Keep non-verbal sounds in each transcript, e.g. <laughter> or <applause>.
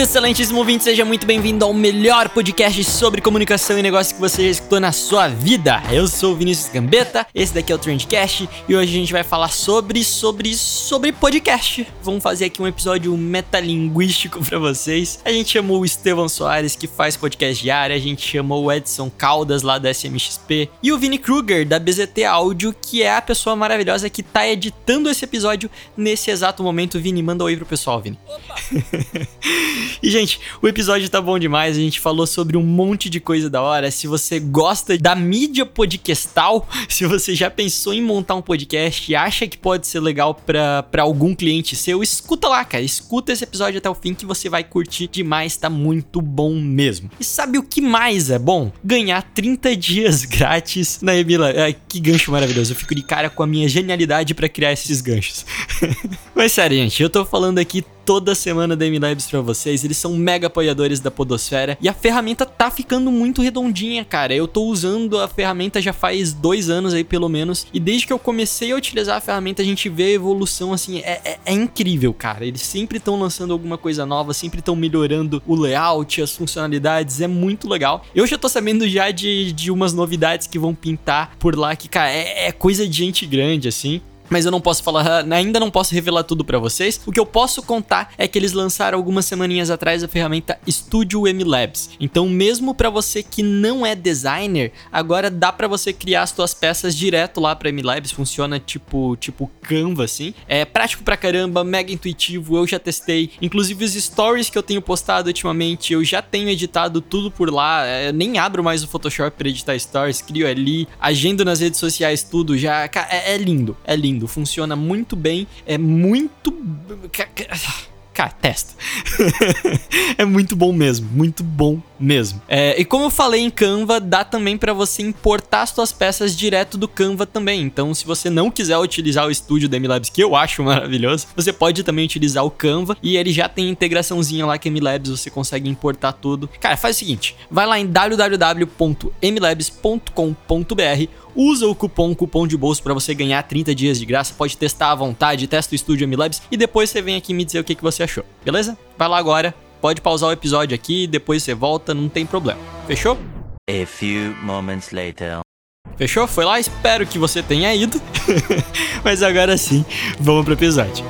Salve, excelentíssimo ouvinte! Seja muito bem-vindo ao melhor podcast sobre comunicação e negócio que você já escutou na sua vida. Eu sou o Vinícius Gambetta, esse daqui é o Trendcast e hoje a gente vai falar sobre, sobre, sobre podcast. Vamos fazer aqui um episódio metalinguístico pra vocês. A gente chamou o Estevão Soares, que faz podcast diário, a gente chamou o Edson Caldas, lá da SMXP, e o Vini Kruger, da BZT Áudio, que é a pessoa maravilhosa que tá editando esse episódio nesse exato momento. Vini, manda um oi pro pessoal, Vini. <laughs> E, gente, o episódio tá bom demais. A gente falou sobre um monte de coisa da hora. Se você gosta da mídia podcastal, <laughs> se você já pensou em montar um podcast e acha que pode ser legal pra algum cliente seu, escuta lá, cara. Escuta esse episódio até o fim que você vai curtir demais. Tá muito bom mesmo. E sabe o que mais é bom? Ganhar 30 dias <laughs> grátis na Emila. Ai, que gancho maravilhoso. Eu fico de cara com a minha genialidade pra criar esses ganchos. <laughs> Mas sério, gente, eu tô falando aqui toda semana da MLabs pra vocês. Eles são mega apoiadores da Podosfera e a ferramenta tá ficando muito redondinha, cara. Eu tô usando a ferramenta já faz dois anos aí, pelo menos, e desde que eu comecei a utilizar a ferramenta, a gente vê a evolução assim. É, é, é incrível, cara. Eles sempre estão lançando alguma coisa nova, sempre estão melhorando o layout, as funcionalidades. É muito legal. Eu já tô sabendo já de, de umas novidades que vão pintar por lá, que, cara, é, é coisa de gente grande, assim mas eu não posso falar, ainda não posso revelar tudo pra vocês. O que eu posso contar é que eles lançaram algumas semaninhas atrás a ferramenta Studio M Labs. Então, mesmo pra você que não é designer, agora dá pra você criar as suas peças direto lá pra M Labs, funciona tipo, tipo Canva assim. É prático pra caramba, mega intuitivo, eu já testei. Inclusive os stories que eu tenho postado ultimamente, eu já tenho editado tudo por lá. É, nem abro mais o Photoshop pra editar stories, crio ali, agendo nas redes sociais tudo, já, é, é lindo, é lindo funciona muito bem, é muito. Cara, testa. <laughs> é muito bom mesmo, muito bom mesmo. É, e como eu falei em Canva, dá também para você importar as suas peças direto do Canva também. Então, se você não quiser utilizar o estúdio da MLabs, que eu acho maravilhoso, você pode também utilizar o Canva e ele já tem integraçãozinha lá com a MLabs, você consegue importar tudo. Cara, faz o seguinte, vai lá em www.mlabs.com.br usa o cupom cupom de bolso para você ganhar 30 dias de graça, pode testar à vontade, testa o estúdio MLabs e depois você vem aqui me dizer o que, que você achou, beleza? Vai lá agora, pode pausar o episódio aqui, depois você volta, não tem problema. Fechou? A few moments later. Fechou? Foi lá? Espero que você tenha ido. <laughs> Mas agora sim, vamos pro episódio.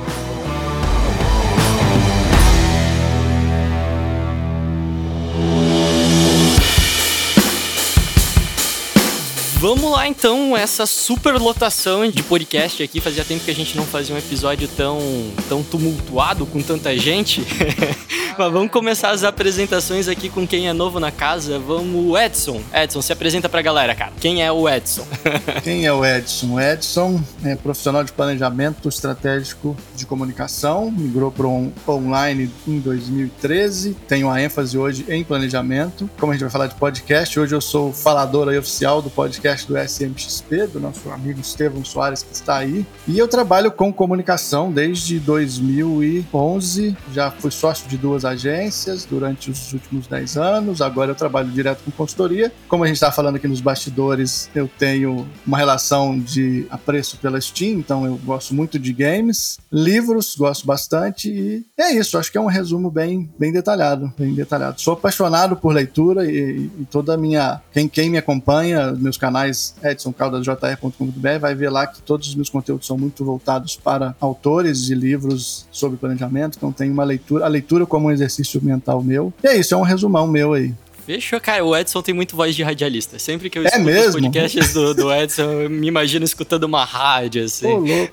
Vamos lá então, essa super lotação de podcast aqui. Fazia tempo que a gente não fazia um episódio tão, tão tumultuado com tanta gente. <laughs> Mas vamos começar as apresentações aqui com quem é novo na casa. Vamos, Edson. Edson, se apresenta pra galera, cara. Quem é o Edson? <laughs> Quem é o Edson? O Edson é profissional de planejamento estratégico de comunicação, migrou para um online em 2013, tenho a ênfase hoje em planejamento. Como a gente vai falar de podcast, hoje eu sou o falador oficial do podcast do SMXP, do nosso amigo Estevão Soares que está aí. E eu trabalho com comunicação desde 2011, já fui sócio de duas agências durante os últimos 10 anos, agora eu trabalho direto com consultoria. Como a gente está falando aqui nos bastidores, eu tenho uma relação de apreço pela Steam, então eu gosto muito de games, livros, gosto bastante e é isso, acho que é um resumo bem, bem detalhado, bem detalhado. Sou apaixonado por leitura e, e toda a minha, quem, quem me acompanha, meus canais edsoncaudasjr.com.br vai ver lá que todos os meus conteúdos são muito voltados para autores de livros sobre planejamento, então tem uma leitura, a leitura como um exercício mental meu. E é isso, é um resumão meu aí. Fechou, cara. O Edson tem muito voz de radialista. Sempre que eu É escuto os mesmo? podcasts do, do <laughs> Edson, eu me imagino escutando uma rádio, assim. Ô, louco.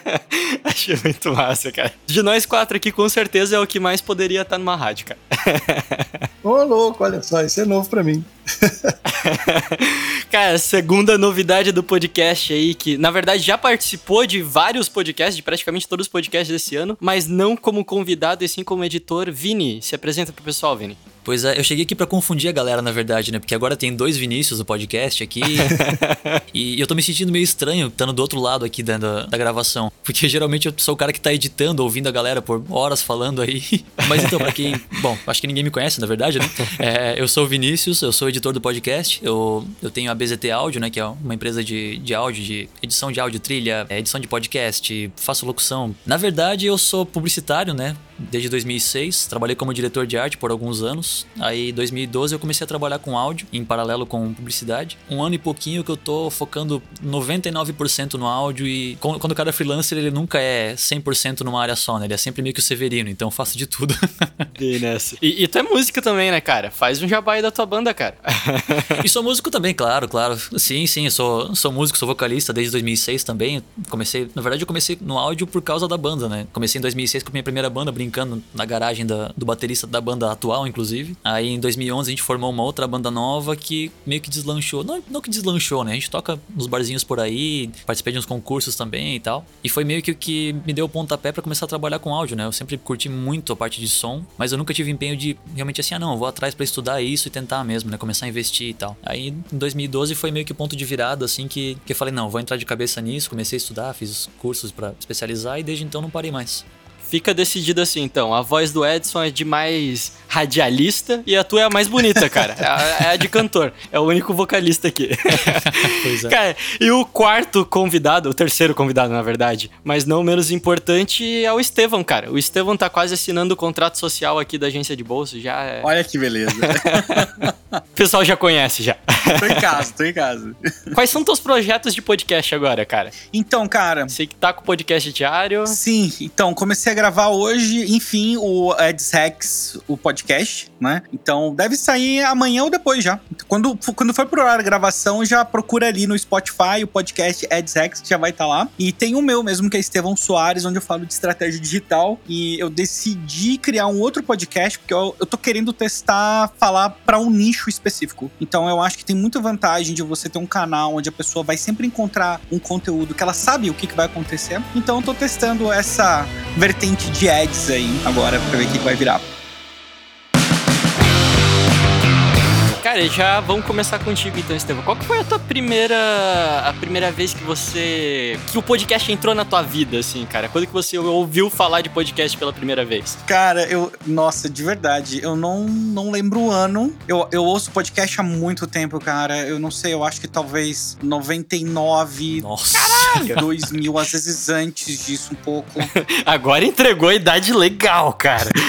<laughs> Achei muito massa, cara. De nós quatro aqui, com certeza é o que mais poderia estar numa rádio, cara. <laughs> Ô, louco, olha só, isso é novo pra mim. Cara, segunda novidade do podcast aí, que na verdade já participou de vários podcasts, de praticamente todos os podcasts desse ano, mas não como convidado e sim como editor. Vini, se apresenta pro pessoal, Vini. Pois é, eu cheguei aqui pra confundir a galera, na verdade, né? Porque agora tem dois Vinícius no podcast aqui. <laughs> e eu tô me sentindo meio estranho estando do outro lado aqui da, da, da gravação. Porque geralmente eu sou o cara que tá editando, ouvindo a galera por horas falando aí. <laughs> Mas então, pra quem. Bom, acho que ninguém me conhece, na verdade, né? É, eu sou o Vinícius, eu sou editor do podcast. Eu, eu tenho a BZT Áudio, né? Que é uma empresa de, de áudio, de edição de áudio, trilha, é, edição de podcast, faço locução. Na verdade, eu sou publicitário, né? Desde 2006, trabalhei como diretor de arte por alguns anos. Aí, em 2012, eu comecei a trabalhar com áudio, em paralelo com publicidade. Um ano e pouquinho que eu tô focando 99% no áudio e quando o cara é freelancer, ele nunca é 100% numa área só, né? Ele é sempre meio que o Severino, então eu faço de tudo. <laughs> Bem nessa. E, e tu é música também, né, cara? Faz um jabá aí da tua banda, cara. E sou músico também, claro, claro. Sim, sim, eu sou, sou músico, sou vocalista desde 2006 também. Comecei, na verdade, eu comecei no áudio por causa da banda, né? Comecei em 2006 com a minha primeira banda, brincando na garagem da- do baterista da banda atual, inclusive. Aí em 2011 a gente formou uma outra banda nova que meio que deslanchou. Não, não que deslanchou, né? A gente toca nos barzinhos por aí, participei de uns concursos também e tal. E foi meio que o que me deu o pontapé pra começar a trabalhar com áudio, né? Eu sempre curti muito a parte de som, mas eu nunca tive empenho de realmente assim, ah não, vou atrás pra estudar isso e tentar mesmo, né? Começar a investir e tal. Aí em 2012 foi meio que o ponto de virada, assim, que, que eu falei, não, vou entrar de cabeça nisso, comecei a estudar, fiz cursos pra especializar e desde então não parei mais. Fica decidido assim, então. A voz do Edson é de mais radialista e a tua é a mais bonita, cara. <laughs> É a, é a de cantor. É o único vocalista aqui. <laughs> Pois é. Cara, e o quarto convidado, o terceiro convidado, na verdade, mas não menos importante, é o Estevão, cara. O Estevão tá quase assinando o contrato social aqui da agência de bolso, já é... Olha que beleza. <laughs> <laughs> O pessoal já conhece, já. tô em casa, tô em casa. <laughs> Quais são teus projetos de podcast agora, cara? Então, cara, Sei que tá com o podcast diário. Sim, então, comecei a gravar hoje, enfim, o Eds Hacks, o podcast, né? Então, deve sair amanhã ou depois já. Quando, quando for pro horário da gravação, já procura ali no Spotify o podcast Eds Hacks, que já vai estar lá. E tem o meu mesmo, que é Estevão Soares, onde eu falo de estratégia digital. E eu decidi criar um outro podcast, porque eu, eu tô querendo testar, falar para um nicho específico. Então, eu acho que tem muita vantagem de você ter um canal onde a pessoa vai sempre encontrar um conteúdo que ela sabe o que, que vai acontecer. Então, eu tô testando essa vertente de ads aí agora pra ver o que que vai virar. Cara, já vamos começar contigo então, Estevão. Qual que foi a tua primeira a primeira vez que você que o podcast entrou na tua vida assim, cara? Quando que você ouviu falar de podcast pela primeira vez? Cara, eu. Nossa, de verdade, eu não, não lembro o ano. Eu, eu ouço podcast há muito tempo, cara. Eu não sei, eu acho que talvez 99, Nossa. 2000, às vezes antes disso um pouco. <laughs> Agora entregou a idade legal, cara. <laughs>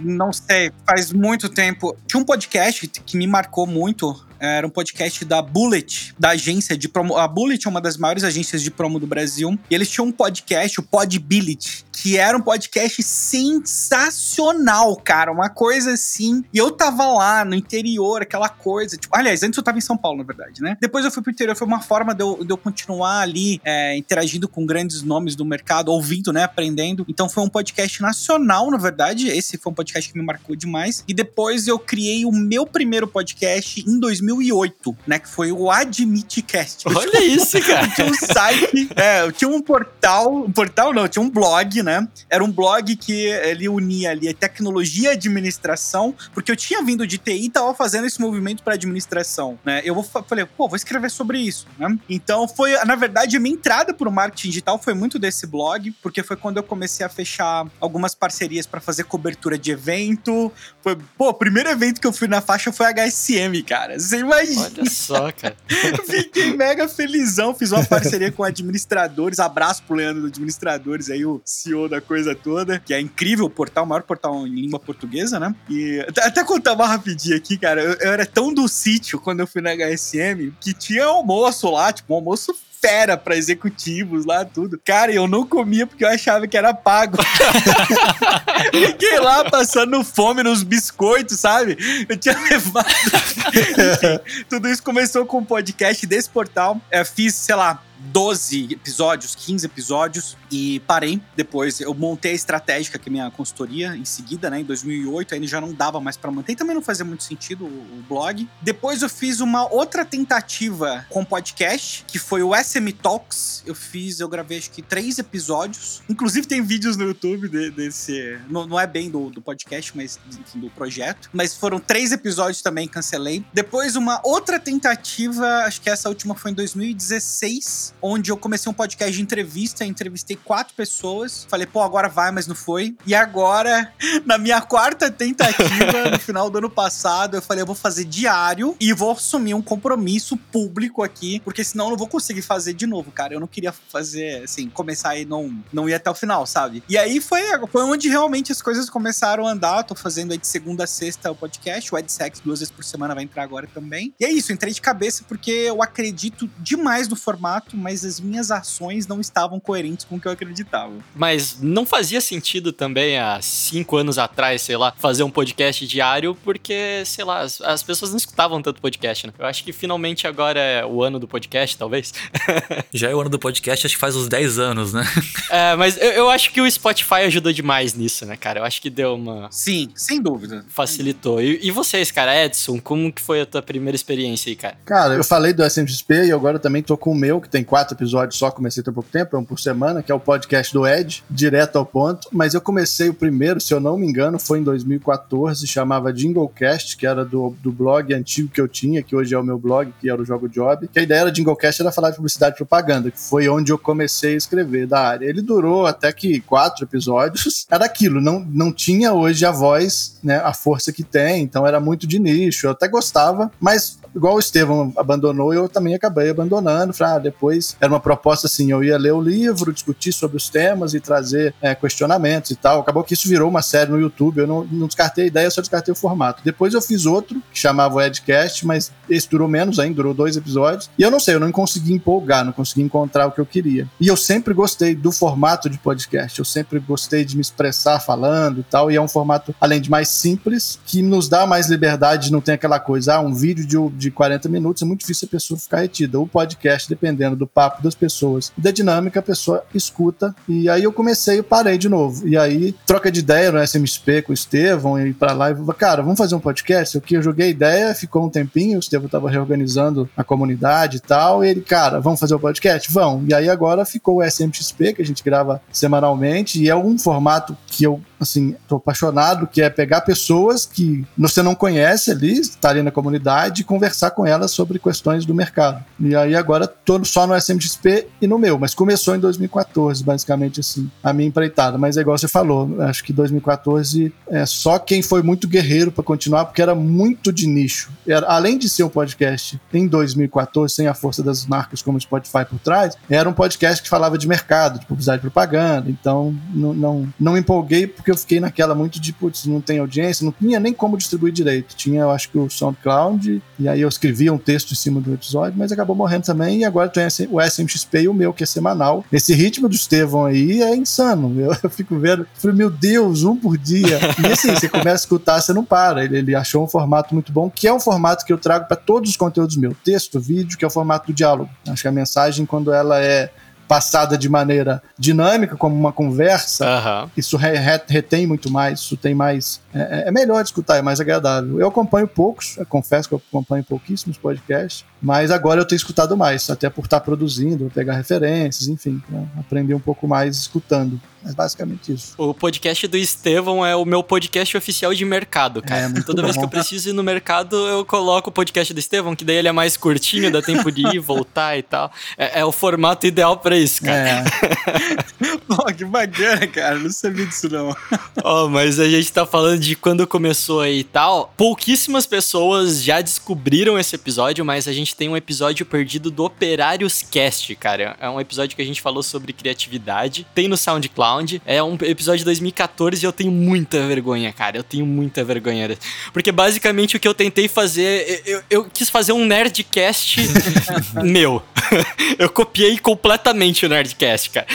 Não sei, faz muito tempo. Tinha um podcast que me marcou muito. Era um podcast da Bullet, da agência de promo. A Bullet é uma das maiores agências de promo do Brasil. E eles tinham um podcast, o Podbility, que era um podcast sensacional, cara. Uma coisa assim. E eu tava lá no interior, aquela coisa. Tipo, aliás, antes eu tava em São Paulo, na verdade, né? Depois eu fui pro interior. Foi uma forma de eu, de eu continuar ali é, interagindo com grandes nomes do mercado, ouvindo, né? Aprendendo. Então foi um podcast nacional, na verdade. Esse foi um podcast que me marcou demais. E depois eu criei o meu primeiro podcast em 2008, né? Que foi o Admitcast. Olha isso, cara. <laughs> tinha um site, é, tinha um portal, um portal não, tinha um blog, né? Era um blog que ele unia ali a tecnologia e administração, porque eu tinha vindo de TI e tava fazendo esse movimento para administração, né? Eu vou, falei, pô, vou escrever sobre isso, né? Então foi, na verdade, a minha entrada pro marketing digital foi muito desse blog, porque foi quando eu comecei a fechar algumas parcerias para fazer cobertura de evento. Foi, pô, o primeiro evento que eu fui na faixa foi HSM, cara. Você imagina? Olha só, cara. <laughs> Fiquei mega felizão, fiz uma parceria com administradores. Abraço pro Leandro do Administradores aí, o CEO da coisa toda, que é incrível o portal, o maior portal em língua portuguesa, né? E até- contar uma rapidinho aqui, cara. Eu, eu era tão do sítio quando eu fui na HSM que tinha almoço lá, tipo, um almoço fera pra executivos lá, tudo. Cara, eu não comia porque eu achava que era pago. <laughs> Fiquei lá passando fome nos biscoitos, sabe? Eu tinha levado. <laughs> Enfim, tudo isso começou com o um podcast desse portal. Eu fiz, sei lá, 12 episódios, 15 episódios e parei. Depois eu montei a estratégica que é minha consultoria em seguida, né, em 2008, aí já não dava mais para manter, também não fazia muito sentido o, o, blog. Depois eu fiz uma outra tentativa com podcast, que foi o SM Talks. Eu fiz, eu gravei acho que três episódios. Inclusive tem vídeos no YouTube de, desse, não, não, é bem do, do podcast, mas enfim, do projeto. Mas foram três episódios também, cancelei. Depois uma outra tentativa, acho que essa última foi em 2016 onde eu comecei um podcast de entrevista, entrevistei quatro pessoas. Falei, pô, agora vai, mas não foi. E agora, <laughs> na minha quarta tentativa, no final do ano passado, eu falei, eu vou fazer diário e vou assumir um compromisso público aqui, porque senão eu não vou conseguir fazer de novo, cara. Eu não queria fazer, assim, começar e não, não ir até o final, sabe? E aí foi, foi onde realmente as coisas começaram a andar. tô fazendo aí de segunda a sexta o podcast, o EdSex duas vezes por semana vai entrar agora também. E é isso, entrei de cabeça porque eu acredito demais no formato, mas as minhas ações não estavam coerentes com o que eu acreditava. Mas não fazia sentido também há cinco anos atrás, sei lá, fazer um podcast diário, porque, sei lá, as, as pessoas não escutavam tanto podcast, né? Eu acho que finalmente agora é o ano do podcast, talvez. <laughs> Já é o ano do podcast, acho que faz uns 10 anos, né? <laughs> é, mas eu, eu acho que o Spotify ajudou demais nisso, né, cara? Eu acho que deu uma. Sim, sem dúvida. Facilitou. E, e vocês, cara, Edson, como que foi a tua primeira experiência aí, cara? Cara, eu falei do SMXP e agora também tô com o meu, que tem quatro episódios só, comecei tem pouco tempo, é um por semana, que é o podcast do Ed, direto ao ponto. Mas eu comecei o primeiro, se eu não me engano, foi em 2014, chamava Jinglecast, que era do, do blog antigo que eu tinha, que hoje é o meu blog, que era o Jogo Job. Que a ideia era Jinglecast era falar de publicidade e propaganda, que foi onde eu comecei a escrever da área. Ele durou até que quatro episódios. <laughs> Era aquilo, não, não tinha hoje a voz, né, a força que tem, então era muito de nicho. Eu até gostava, mas igual o Estevão abandonou, eu também acabei abandonando. Falei, ah, depois era uma proposta assim: eu ia ler o livro, discutir sobre os temas e trazer é, questionamentos e tal. Acabou que isso virou uma série no YouTube. Eu não, não descartei a ideia, só descartei o formato. Depois eu fiz outro, que chamava o Edcast, mas esse durou menos ainda, durou dois episódios. E eu não sei, eu não consegui empolgar, não consegui encontrar o que eu queria. E eu sempre gostei do formato de podcast, eu sempre gostei de me expressar falando e tal. E é um formato, além de mais simples, que nos dá mais liberdade, não tem aquela coisa, ah, um vídeo de, de 40 minutos, é muito difícil a pessoa ficar retida. O podcast, dependendo do papo das pessoas e da dinâmica, a pessoa escuta. E aí eu comecei, eu parei de novo. E aí, troca de ideia no SMSP com o Estevão, e para lá, e cara, vamos fazer um podcast? O que eu joguei ideia, ficou um tempinho, o Estevão tava reorganizando a comunidade e tal, e ele, cara, vamos fazer o um podcast? Vão. E aí agora ficou o SMXP, que a gente grava semanalmente, e é um formato que eu, assim, tô apaixonado, que é pegar pessoas que você não conhece ali, tá ali na comunidade, e conversar com elas sobre questões do mercado. E aí agora tô só no SMXP e no meu, mas começou em 2014, basicamente assim, a minha empreitada. Mas é igual você falou, acho que 2014 é só quem foi muito guerreiro para continuar, porque era muito de nicho. Era, além de ser um podcast em 2014, sem a força das marcas como o Spotify por trás, era um podcast que falava de mercado, de publicidade e propaganda. Então não, não, não empolguei porque eu fiquei naquela muito de, putz, não tem audiência, não tinha nem como distribuir direito. Tinha, eu acho que o SoundCloud, e aí eu escrevia um texto em cima do episódio, mas acabou morrendo também. E agora tem o SMXP e o meu, que é semanal. Esse ritmo do Estevão aí é insano. Eu, <laughs> eu fico vendo, falei, meu Deus, um por dia. E assim, você começa a escutar, você não para. Ele, ele achou um formato muito bom, que é um formato que eu trago para todos os conteúdos meus: texto, vídeo, que é o formato do diálogo. Acho que a mensagem, quando ela é passada de maneira dinâmica, como uma conversa, uhum. isso re, re, retém muito mais, isso tem mais. É, é, melhor de escutar, é mais agradável. Eu acompanho poucos, eu confesso que eu acompanho pouquíssimos podcasts, mas agora eu tenho escutado mais, até por estar produzindo, pegar referências, enfim, aprender um pouco mais escutando. É basicamente isso. O podcast do Estevão é o meu podcast oficial de mercado, cara. É, Toda bom. vez que eu preciso ir no mercado, eu coloco o podcast do Estevão, que daí ele é mais curtinho, dá tempo de ir, <laughs> voltar e tal. É, é o formato ideal para isso, cara. É. <laughs> Pô, que bacana, cara. Não sabia disso, não. oh, mas a gente tá falando de quando começou aí e tal. Pouquíssimas pessoas já descobriram esse episódio, mas a gente tem um episódio perdido do Operários Cast, cara. É um episódio que a gente falou sobre criatividade. Tem no SoundCloud. É um episódio de 2014 e eu tenho muita vergonha, cara. Eu tenho muita vergonha. Porque basicamente o que eu tentei fazer, eu, eu quis fazer um Nerdcast <laughs> meu. <laughs> eu copiei completamente o Nerdcast, cara.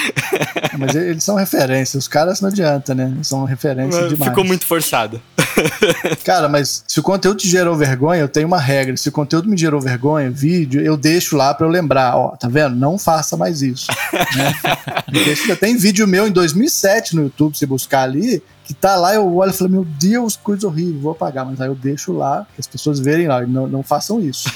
Mas eles são referência. Os caras não adianta, né? São referência demais. Ficou muito forçado. <laughs> Cara, mas se o conteúdo te gerou vergonha, eu tenho uma regra. Se o conteúdo me gerou vergonha, vídeo, eu deixo lá pra eu lembrar. Ó, tá vendo? Não faça mais isso. né? <laughs> Porque tem vídeo meu em 2007 no YouTube, se buscar ali, que tá lá, eu olho e falo, meu Deus, coisa horrível, vou apagar. Mas aí eu deixo lá, que as pessoas verem lá, não, não façam isso.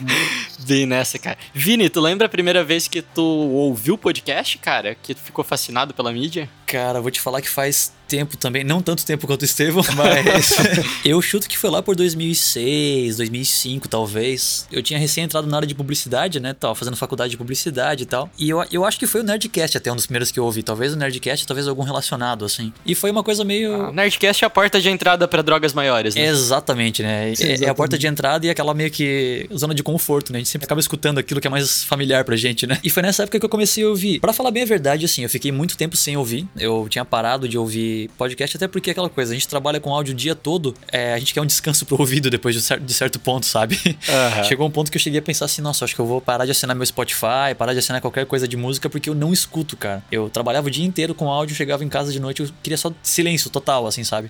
<laughs> Bem nessa, cara. Vini, tu lembra a primeira vez que tu ouviu o podcast, cara? Que tu ficou fascinado pela mídia? Cara, vou te falar que faz tempo também, não tanto tempo quanto o Estevão, <laughs> mas <laughs> eu chuto que foi lá por 2006, 2005 talvez. Eu tinha recém entrado na área de publicidade, né, tava fazendo faculdade de publicidade e tal. E eu, eu acho que foi o Nerdcast até um dos primeiros que eu ouvi, talvez o Nerdcast, talvez algum relacionado assim. E foi uma coisa meio ah, Nerdcast é a porta de entrada para drogas maiores, né? Exatamente, né? É, é, a porta de entrada e aquela meio que zona de conforto, né? A gente sempre acaba escutando aquilo que é mais familiar pra gente, né? E foi nessa época que eu comecei a ouvir. Para falar bem a verdade, assim, eu fiquei muito tempo sem ouvir. Eu tinha parado de ouvir podcast, até porque é aquela coisa, a gente trabalha com áudio o dia todo, é, a gente quer um descanso pro ouvido depois de certo, de certo ponto, sabe? Uhum. <laughs> Chegou um ponto que eu cheguei a pensar assim, nossa, acho que eu vou parar de assinar meu Spotify, parar de assinar qualquer coisa de música, porque eu não escuto, cara. Eu trabalhava o dia inteiro com áudio, chegava em casa de noite, eu queria só silêncio total, assim, sabe?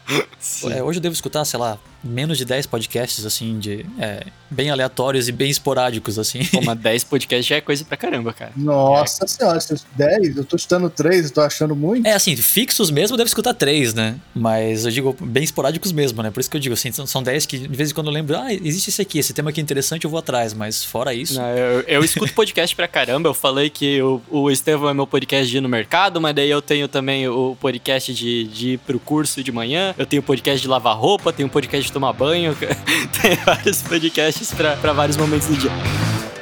<laughs> é, hoje eu devo escutar, sei lá, menos de 10 podcasts, assim, de é, bem aleatórios e bem esporádicos, assim. Pô, mas 10 podcasts já é coisa pra caramba, cara. Nossa é. senhora, 10? Eu tô escutando 3, eu tô achando muito. É, assim, fixos mesmo deve escutar 3, né? Mas eu digo bem esporádicos mesmo, né? Por isso que eu digo, assim, são 10 que de vez em quando eu lembro, ah, existe esse aqui, esse tema aqui é interessante, eu vou atrás, mas fora isso. Não, eu, eu escuto <laughs> podcast pra caramba, eu falei que o, o Estevão é meu podcast de ir no mercado, mas daí eu tenho também o podcast de, de ir pro curso de manhã, eu tenho podcast de lavar roupa, tenho podcast de tomar banho, <laughs> tem vários podcasts para vários momentos do dia.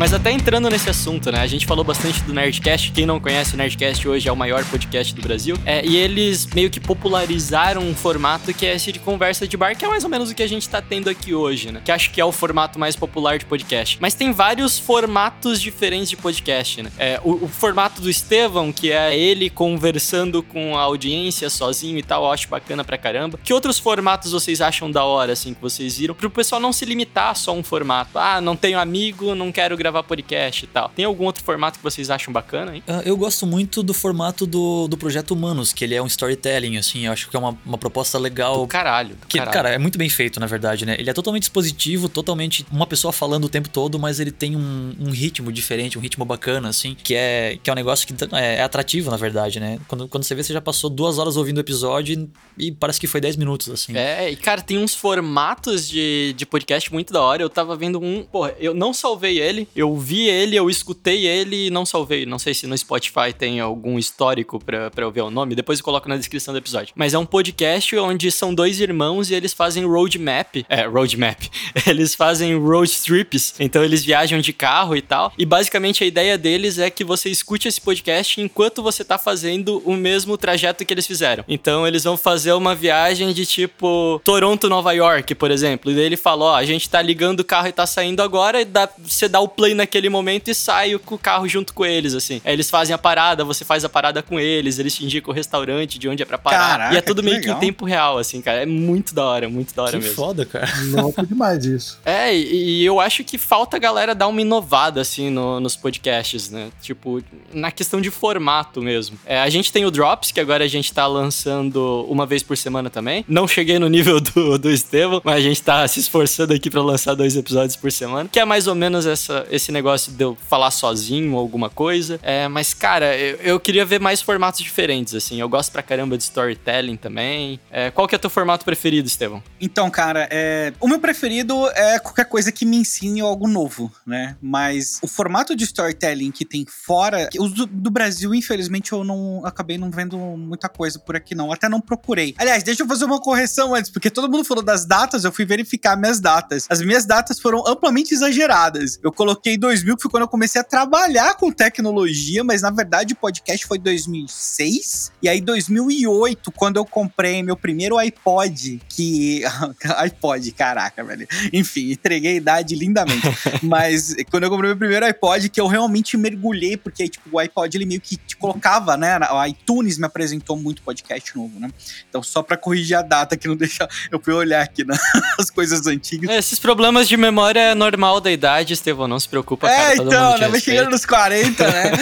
Mas até entrando nesse assunto, né? A gente falou bastante do Nerdcast. Quem não conhece o Nerdcast hoje é o maior podcast do Brasil. É, e eles meio que popularizaram um formato que é esse de conversa de bar, que é mais ou menos o que a gente tá tendo aqui hoje, né? Que acho que é o formato mais popular de podcast. Mas tem vários formatos diferentes de podcast, né? É, o, o formato do Estevão, que é ele conversando com a audiência sozinho e tal, eu acho bacana pra caramba. Que outros formatos vocês acham da hora, assim, que vocês viram? Pro pessoal não se limitar a só um formato. Ah, não tenho amigo, não quero gravar gravar podcast e tal. Tem algum outro formato que vocês acham bacana, hein? Uh, eu gosto muito do formato do, do Projeto Humanos, que ele é um storytelling, assim, eu acho que é uma, uma proposta legal. Do caralho. Do que, caralho. Cara, é muito bem feito, na verdade, né? Ele é totalmente expositivo, totalmente uma pessoa falando o tempo todo, mas ele tem um, um ritmo diferente, um ritmo bacana, assim, que é, que é um negócio que é, é atrativo, na verdade, né? Quando, quando você vê, você já passou duas horas ouvindo o episódio e, e parece que foi dez minutos, assim. É, e cara, tem uns formatos de, de podcast muito da hora. Eu tava vendo um, porra, eu não salvei ele, eu vi ele, eu escutei ele e não salvei. Não sei se no Spotify tem algum histórico pra, eu ver o nome. Depois eu coloco na descrição do episódio. Mas é um podcast onde são dois irmãos e eles fazem roadmap. É, roadmap. <laughs> Eles fazem road trips. Então eles viajam de carro e tal. E basicamente a ideia deles é que você escute esse podcast enquanto você tá fazendo o mesmo trajeto que eles fizeram. Então eles vão fazer uma viagem de tipo Toronto, Nova York, por exemplo. E daí ele fala: Ó, a gente tá ligando o carro e tá saindo agora. E dá, você dá o play naquele momento e sai com o carro junto com eles, assim. Aí eles fazem a parada, você faz a parada com eles, eles te indicam o restaurante de onde é pra parar. Caraca, e é tudo meio legal. que em tempo real, assim, cara. É muito da hora, muito da hora que mesmo. foda, cara. <laughs> Louco demais isso. É, e, e eu acho que falta a galera dar uma inovada, assim, no- nos podcasts, né? Tipo, na questão de formato mesmo. É, a gente tem o Drops, que agora a gente tá lançando uma vez por semana também. Não cheguei no nível <laughs> do, do Estevam, mas a gente tá se esforçando aqui pra lançar dois episódios por semana. Que é mais ou menos essa, esse negócio de eu falar sozinho ou alguma coisa. É, mas, cara, eu, eu queria ver mais formatos diferentes, assim. Eu gosto pra caramba de storytelling também. É, qual que é o teu formato preferido, Estevão? Então, cara, é... o meu preferido é qualquer coisa que me ensine algo novo, né? Mas o formato de storytelling que tem fora, os do, do Brasil, infelizmente, eu não acabei não vendo muita coisa por aqui, não. Até não procurei. Aliás, deixa eu fazer uma correção antes, porque todo mundo falou das datas, eu fui verificar minhas datas. As minhas datas foram amplamente exageradas. Eu coloquei que em 2000 foi quando eu comecei a trabalhar com tecnologia, mas na verdade o podcast foi 2006. E aí 2008, quando eu comprei meu primeiro iPod, que <laughs> iPod, caraca, velho. Enfim, entreguei a idade lindamente. <laughs> mas quando eu comprei meu primeiro iPod, que eu realmente mergulhei, porque tipo, o iPod ele meio que te colocava, né? O iTunes me apresentou muito podcast novo, né? Então só para corrigir a data que não deixa eu fui olhar aqui <laughs> nas coisas antigas. Esses problemas de memória é normal da idade, Estevão, não se preocupa, é, cara, todo então, mundo te né? Vai respeita. chegando nos 40, né?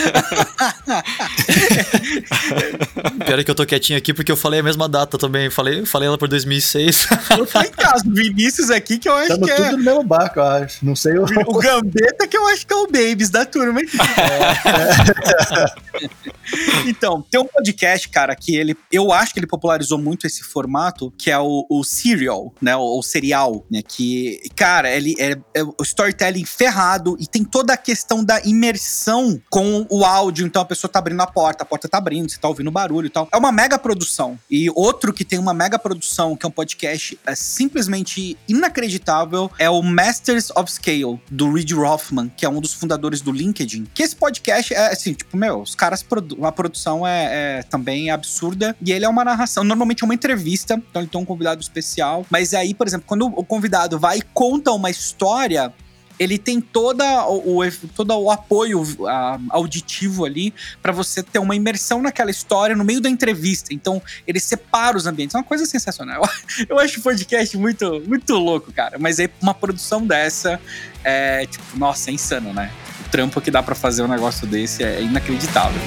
<laughs> Pior é que eu tô quietinho aqui porque eu falei a mesma data também. Falei, falei ela por 2006. eu tô em casa. O Vinícius aqui, que eu acho Estamos que é. tudo no mesmo barco, eu acho. Não sei o. O Gambetta, que eu acho que é o Babies da turma aqui. <laughs> então, tem um podcast, cara, que ele. Eu acho que ele popularizou muito esse formato, que é o, o Serial, né? O, o serial, né? Que, cara, ele é, é o storytelling ferrado e tem toda a questão da imersão com o áudio. Então a pessoa tá abrindo a porta, a porta tá abrindo, você tá ouvindo barulho e tal. É uma mega produção. E outro que tem uma mega produção, que é um podcast é simplesmente inacreditável, é o Masters of Scale, do Reid Rothman, que é um dos fundadores do LinkedIn. Que esse podcast é assim, tipo, meu, os caras, produ a produção é, é também absurda. E ele é uma narração, normalmente é uma entrevista, então ele tem um convidado especial. Mas aí, por exemplo, quando o convidado vai e conta uma história ele tem toda o, todo o apoio auditivo ali pra você ter uma imersão naquela história no meio da entrevista. Então, ele separa os ambientes. É uma coisa sensacional. <laughs> Eu acho o podcast muito, muito louco, cara. Mas aí, uma produção dessa é, tipo, nossa, é insano, né? O trampo que dá pra fazer um negócio desse é inacreditável.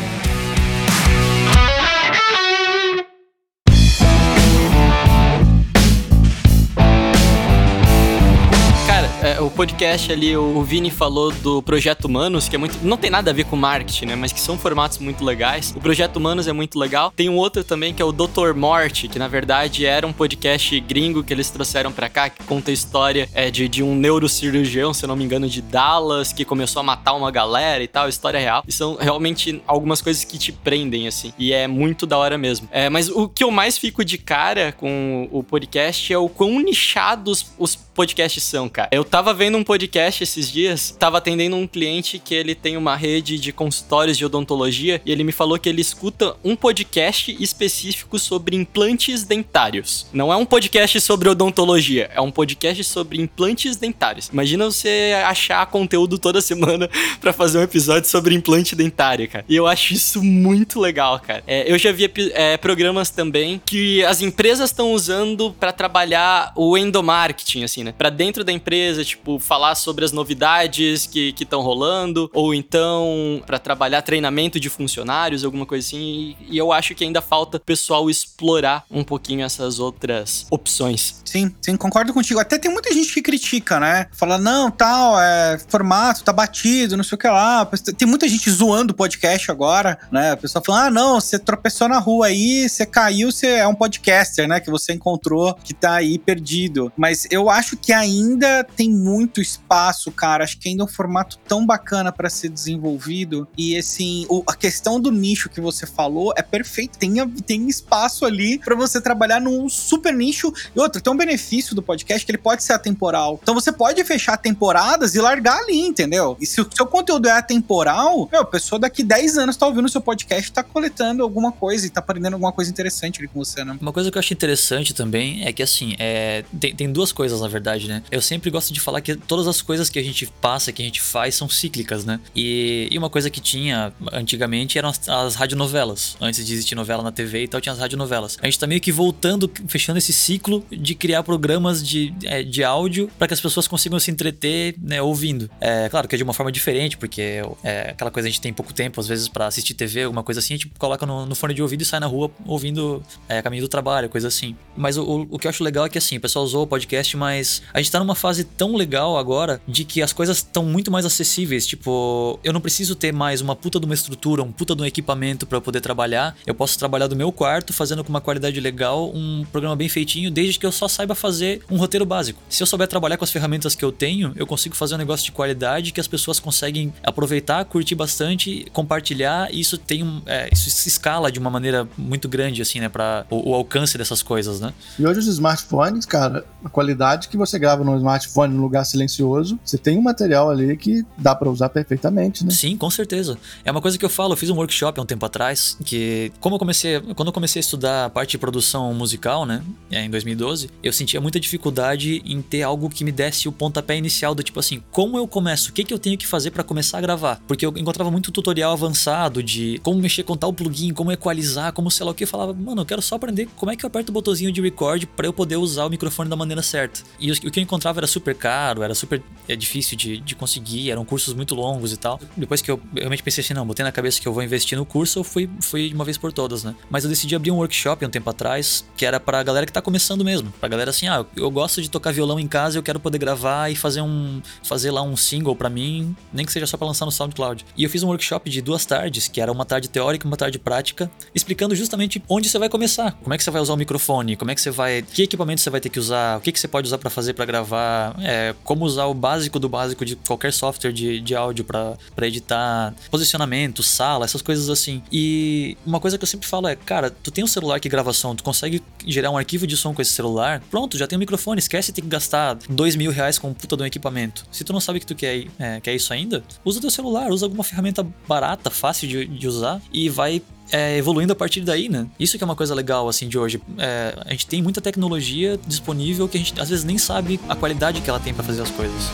O podcast ali, o Vini falou do Projeto Humanos, que é muito. Não tem nada a ver com marketing, né? Mas que são formatos muito legais. O Projeto Humanos é muito legal. Tem um outro também que é o Dr. Morte, que na verdade era um podcast gringo que eles trouxeram pra cá, que conta a história é, de, de um neurocirurgião, se eu não me engano, de Dallas, que começou a matar uma galera e tal, história real. E são realmente algumas coisas que te prendem, assim. E é muito da hora mesmo. É, mas o que eu mais fico de cara com o podcast é o quão nichados os podcasts são, cara. Eu tava vendo um podcast esses dias, tava atendendo um cliente que ele tem uma rede de consultórios de odontologia e ele me falou que ele escuta um podcast específico sobre implantes dentários. Não é um podcast sobre odontologia, é um podcast sobre implantes dentários. Imagina você achar conteúdo toda semana <laughs> pra fazer um episódio sobre implante dentário, cara. E eu acho isso muito legal, cara. É, eu já vi é, programas também que as empresas estão usando pra trabalhar o endomarketing, assim, né? Pra dentro da empresa, tipo, falar sobre as novidades que estão rolando, ou então pra trabalhar treinamento de funcionários, alguma coisa assim. E, e eu acho que ainda falta o pessoal explorar um pouquinho essas outras opções. Sim, sim, concordo contigo. Até tem muita gente que critica, né? Fala, não, tal, é formato, tá batido, não sei o que lá. Tem muita gente zoando o podcast agora, né? A pessoa fala, ah, não, você tropeçou na rua aí, você caiu, você é um podcaster, né? Que você encontrou que tá aí perdido. Mas eu acho que ainda tem muito espaço, cara. Acho que ainda é um formato tão bacana pra ser desenvolvido. E assim, o- a questão do nicho que você falou é perfeito. Tem, tem espaço ali pra você trabalhar num super nicho. E outra, tem um benefício do podcast que ele pode ser atemporal. Então você pode fechar temporadas e largar ali, entendeu? E se o seu conteúdo é atemporal, meu, a pessoa daqui 10 anos tá ouvindo o seu podcast tá coletando alguma coisa e tá aprendendo alguma coisa interessante ali com você, né? Uma coisa que eu acho interessante também é que, assim, é, tem, tem duas coisas, na verdade, né? Eu sempre gosto de falar que todas as coisas que a gente passa, que a gente faz, são cíclicas, né? E, e uma coisa que tinha antigamente eram as, as radionovelas. Antes de existir novela na TV e tal, tinha as radionovelas. A gente tá meio que voltando, fechando esse ciclo de criar programas de, é, de áudio para que as pessoas consigam se entreter, né, ouvindo. É claro que é de uma forma diferente, porque é aquela coisa a gente tem pouco tempo, às vezes, para assistir TV, alguma coisa assim, a gente coloca no, no fone de ouvido e sai na rua ouvindo é, caminho do trabalho, coisa assim. Mas o, o que eu acho legal é que assim, o pessoal usou o podcast, mas a gente tá numa fase tão legal agora de que as coisas estão muito mais acessíveis. Tipo, eu não preciso ter mais uma puta de uma estrutura, um puta de um equipamento para poder trabalhar. Eu posso trabalhar do meu quarto, fazendo com uma qualidade legal, um programa bem feitinho, desde que eu só saiba fazer um roteiro básico. Se eu souber trabalhar com as ferramentas que eu tenho, eu consigo fazer um negócio de qualidade que as pessoas conseguem aproveitar, curtir bastante, compartilhar. E isso tem um, é, isso se escala de uma maneira muito grande, assim, né, para o, o alcance dessas coisas, né? E hoje os smartphones, cara, a qualidade que você grava no smartphone no lugar silencioso, você tem um material ali que dá pra usar perfeitamente, né? Sim, com certeza. É uma coisa que eu falo, eu fiz um workshop há um tempo atrás, que como eu comecei, quando eu comecei a estudar a parte de produção musical, né, é, em 2012, eu sentia muita dificuldade em ter algo que me desse o pontapé inicial do tipo assim, como eu começo, o que, que eu tenho que fazer pra começar a gravar? Porque eu encontrava muito tutorial avançado de como mexer com tal plugin, como equalizar, como sei lá o que, eu falava, mano, eu quero só aprender como é que eu aperto o botãozinho de record pra eu poder usar o microfone da maneira certa. E o que eu encontrava era super caro, era super é, difícil de, de conseguir, eram cursos muito longos e tal. Depois que eu realmente pensei assim, não, botei na cabeça que eu vou investir no curso, eu fui, fui de uma vez por todas, né? Mas eu decidi abrir um workshop um tempo atrás, que era pra galera que tá começando mesmo. Pra galera assim, ah, eu gosto de tocar violão em casa, eu quero poder gravar e fazer um fazer lá um single pra mim, nem que seja só pra lançar no SoundCloud. E eu fiz um workshop de duas tardes, que era uma tarde teórica e uma tarde prática, explicando justamente onde você vai começar, como é que você vai usar o microfone, como é que você vai, que equipamento você vai ter que usar, o que, que você pode usar pra fazer pra gravar, é, como usar o básico do básico de qualquer software de, de áudio pra editar, posicionamento, sala, essas coisas assim. E uma coisa que eu sempre falo é, cara, tu tem um celular que grava som, tu consegue gerar um arquivo de som com esse celular, pronto, já tem um microfone, esquece de ter que gastar dois mil reais com um puta de um equipamento. Se tu não sabe que tu quer, é, quer isso ainda, usa teu celular, usa alguma ferramenta barata, fácil de, de usar e vai é, evoluindo a partir daí, né? Isso que é uma coisa legal, assim, de hoje. É, a gente tem muita tecnologia disponível que a gente às vezes nem sabe a qualidade que ela tem para fazer as coisas.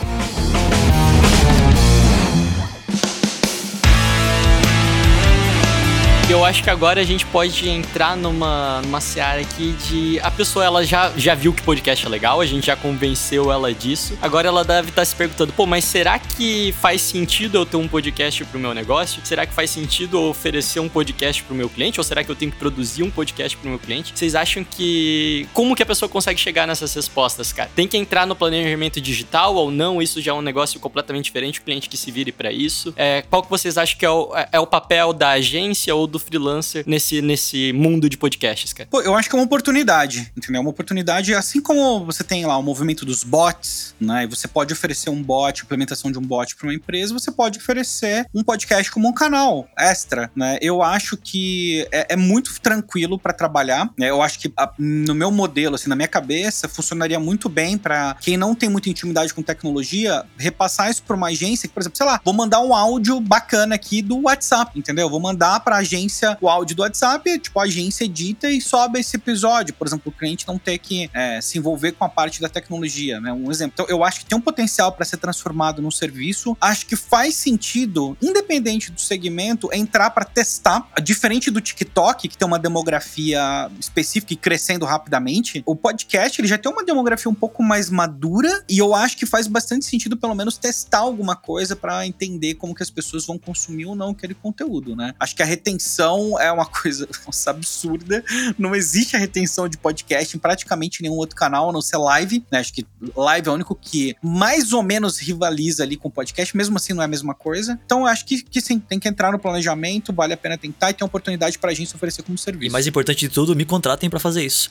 Eu acho que agora a gente pode entrar numa, numa seara aqui de. A pessoa ela já, já viu que podcast é legal, a gente já convenceu ela disso. Agora ela deve estar se perguntando: pô, mas será que faz sentido eu ter um podcast pro meu negócio? Será que faz sentido eu oferecer um podcast pro meu cliente? Ou será que eu tenho que produzir um podcast pro meu cliente? Vocês acham que. Como que a pessoa consegue chegar nessas respostas, cara? Tem que entrar no planejamento digital ou não? Isso já é um negócio completamente diferente, o cliente que se vire para isso. É, qual que vocês acham que é o, é o papel da agência ou do freelancer nesse, nesse mundo de podcasts, cara? Pô, eu acho que é uma oportunidade, entendeu? Uma oportunidade, assim como você tem lá o movimento dos bots, né? E você pode oferecer um bot, implementação de um bot para uma empresa, você pode oferecer um podcast como um canal extra, né? Eu acho que é, é muito tranquilo para trabalhar, né? Eu acho que a, no meu modelo, assim, na minha cabeça, funcionaria muito bem para quem não tem muita intimidade com tecnologia, repassar isso para uma agência, que, por exemplo, sei lá, vou mandar um áudio bacana aqui do WhatsApp, entendeu? Vou mandar para agência agência o áudio do WhatsApp, tipo, a agência edita e sobe esse episódio. Por exemplo, o cliente não ter que é, se envolver com a parte da tecnologia, né? Um exemplo. Então, eu acho que tem um potencial para ser transformado num serviço. Acho que faz sentido, independente do segmento, entrar para testar. Diferente do TikTok, que tem uma demografia específica e crescendo rapidamente, o podcast ele já tem uma demografia um pouco mais madura e eu acho que faz bastante sentido, pelo menos, testar alguma coisa para entender como que as pessoas vão consumir ou não aquele conteúdo, né? Acho que a retenção retenção é uma <laughs> coisa nossa, absurda. Não existe a retenção de podcast em praticamente nenhum outro canal, a não ser live. Né? Acho que live é o único que mais ou menos rivaliza ali com podcast, mesmo assim não é a mesma coisa. Então eu acho que, que sim, tem que entrar no planejamento, vale a pena tentar e tem oportunidade pra gente oferecer como serviço. E mais importante de tudo, me contratem para fazer isso.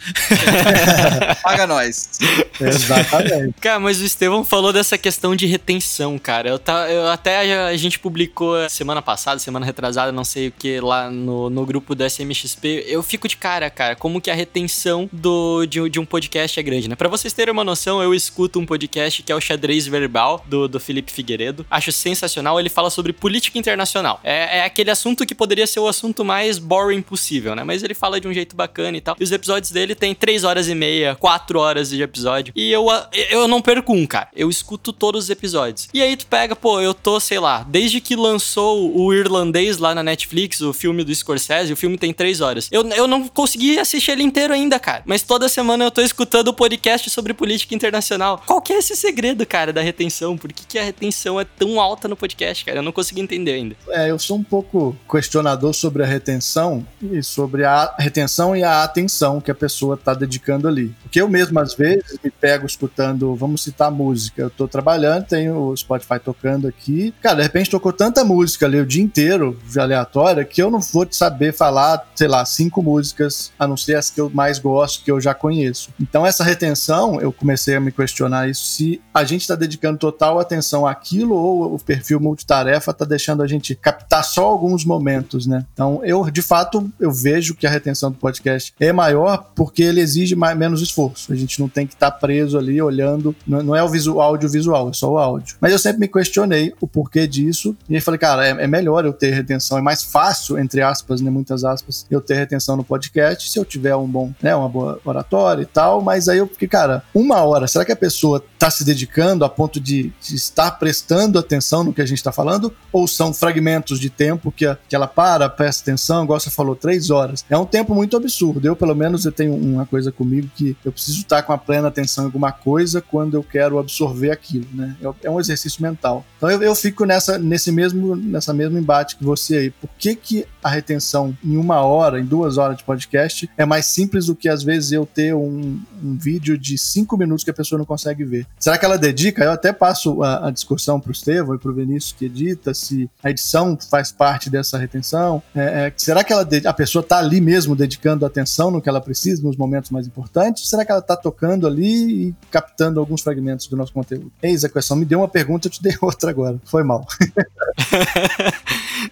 <laughs> Paga nós. Exatamente. Cara, mas o Estevão falou dessa questão de retenção, cara. Eu, tá, eu até a gente publicou semana passada, semana retrasada, não sei o que, lá no, no grupo do SMXP, eu fico de cara, cara, como que a retenção do, de, de um podcast é grande, né? Pra vocês terem uma noção, eu escuto um podcast que é o Xadrez Verbal, do, do Felipe Figueiredo. Acho sensacional, ele fala sobre política internacional. É, é aquele assunto que poderia ser o assunto mais boring possível, né? Mas ele fala de um jeito bacana e tal. E os episódios dele tem 3 horas e meia, 4 horas de episódio. E eu, eu não perco um, cara. Eu escuto todos os episódios. E aí tu pega, pô, eu tô, sei lá, desde que lançou o irlandês lá na Netflix, o filme do Scorsese, o filme tem três horas. Eu, eu não consegui assistir ele inteiro ainda, cara. Mas toda semana eu tô escutando o podcast sobre política internacional. Qual que é esse segredo, cara, da retenção? Por que, que a retenção é tão alta no podcast, cara? Eu não consegui entender ainda. É, eu sou um pouco questionador sobre a retenção e sobre a retenção e a atenção que a pessoa tá dedicando ali. Porque eu mesmo, às vezes, me pego escutando, vamos citar música. Eu tô trabalhando, tenho o Spotify tocando aqui. Cara, de repente tocou tanta música ali o dia inteiro, aleatória, que eu não vou saber falar, sei lá, cinco músicas, a não ser as que eu mais gosto, que eu já conheço. Então, essa retenção, eu comecei a me questionar isso, se a gente está dedicando total atenção àquilo ou o perfil multitarefa está deixando a gente captar só alguns momentos, né? Então, eu, de fato, eu vejo que a retenção do podcast é maior porque ele exige mais, menos esforço. A gente não tem que estar tá preso ali olhando, não, é o visual, audiovisual, é só o áudio. Mas eu sempre me questionei o porquê disso e falei, cara, é, é melhor eu ter retenção, é mais fácil, entre aspas, né, muitas aspas, eu ter retenção no podcast se eu tiver um bom, né, uma boa oratória e tal, mas aí eu fiquei, cara, uma hora, será que a pessoa está se dedicando a ponto de, de, estar prestando atenção no que a gente está falando? Ou são fragmentos de tempo que, a, que ela para, presta atenção, igual você falou, três horas? É um tempo muito absurdo. Eu, pelo menos, eu tenho uma coisa comigo que eu preciso estar com a plena atenção em alguma coisa quando eu quero absorver aquilo, né? É, é um exercício mental. Então eu, eu fico nessa, nesse mesmo, nessa mesmo embate que você aí. Por que, que a retenção em uma hora, em duas horas de podcast, é mais simples do que às vezes eu ter um, um vídeo de cinco minutos que a pessoa não consegue ver? Será que ela dedica? Eu até passo a, a discussão para o Estevão e para o Vinícius que edita, se a edição faz parte dessa retenção. É, é, será que ela, a pessoa está ali mesmo dedicando atenção no que ela precisa, nos momentos mais importantes? Será que ela está tocando ali e captando alguns fragmentos do nosso conteúdo? Eis a questão. Me deu uma pergunta, eu te dei <laughs> outra agora. Foi mal. <laughs>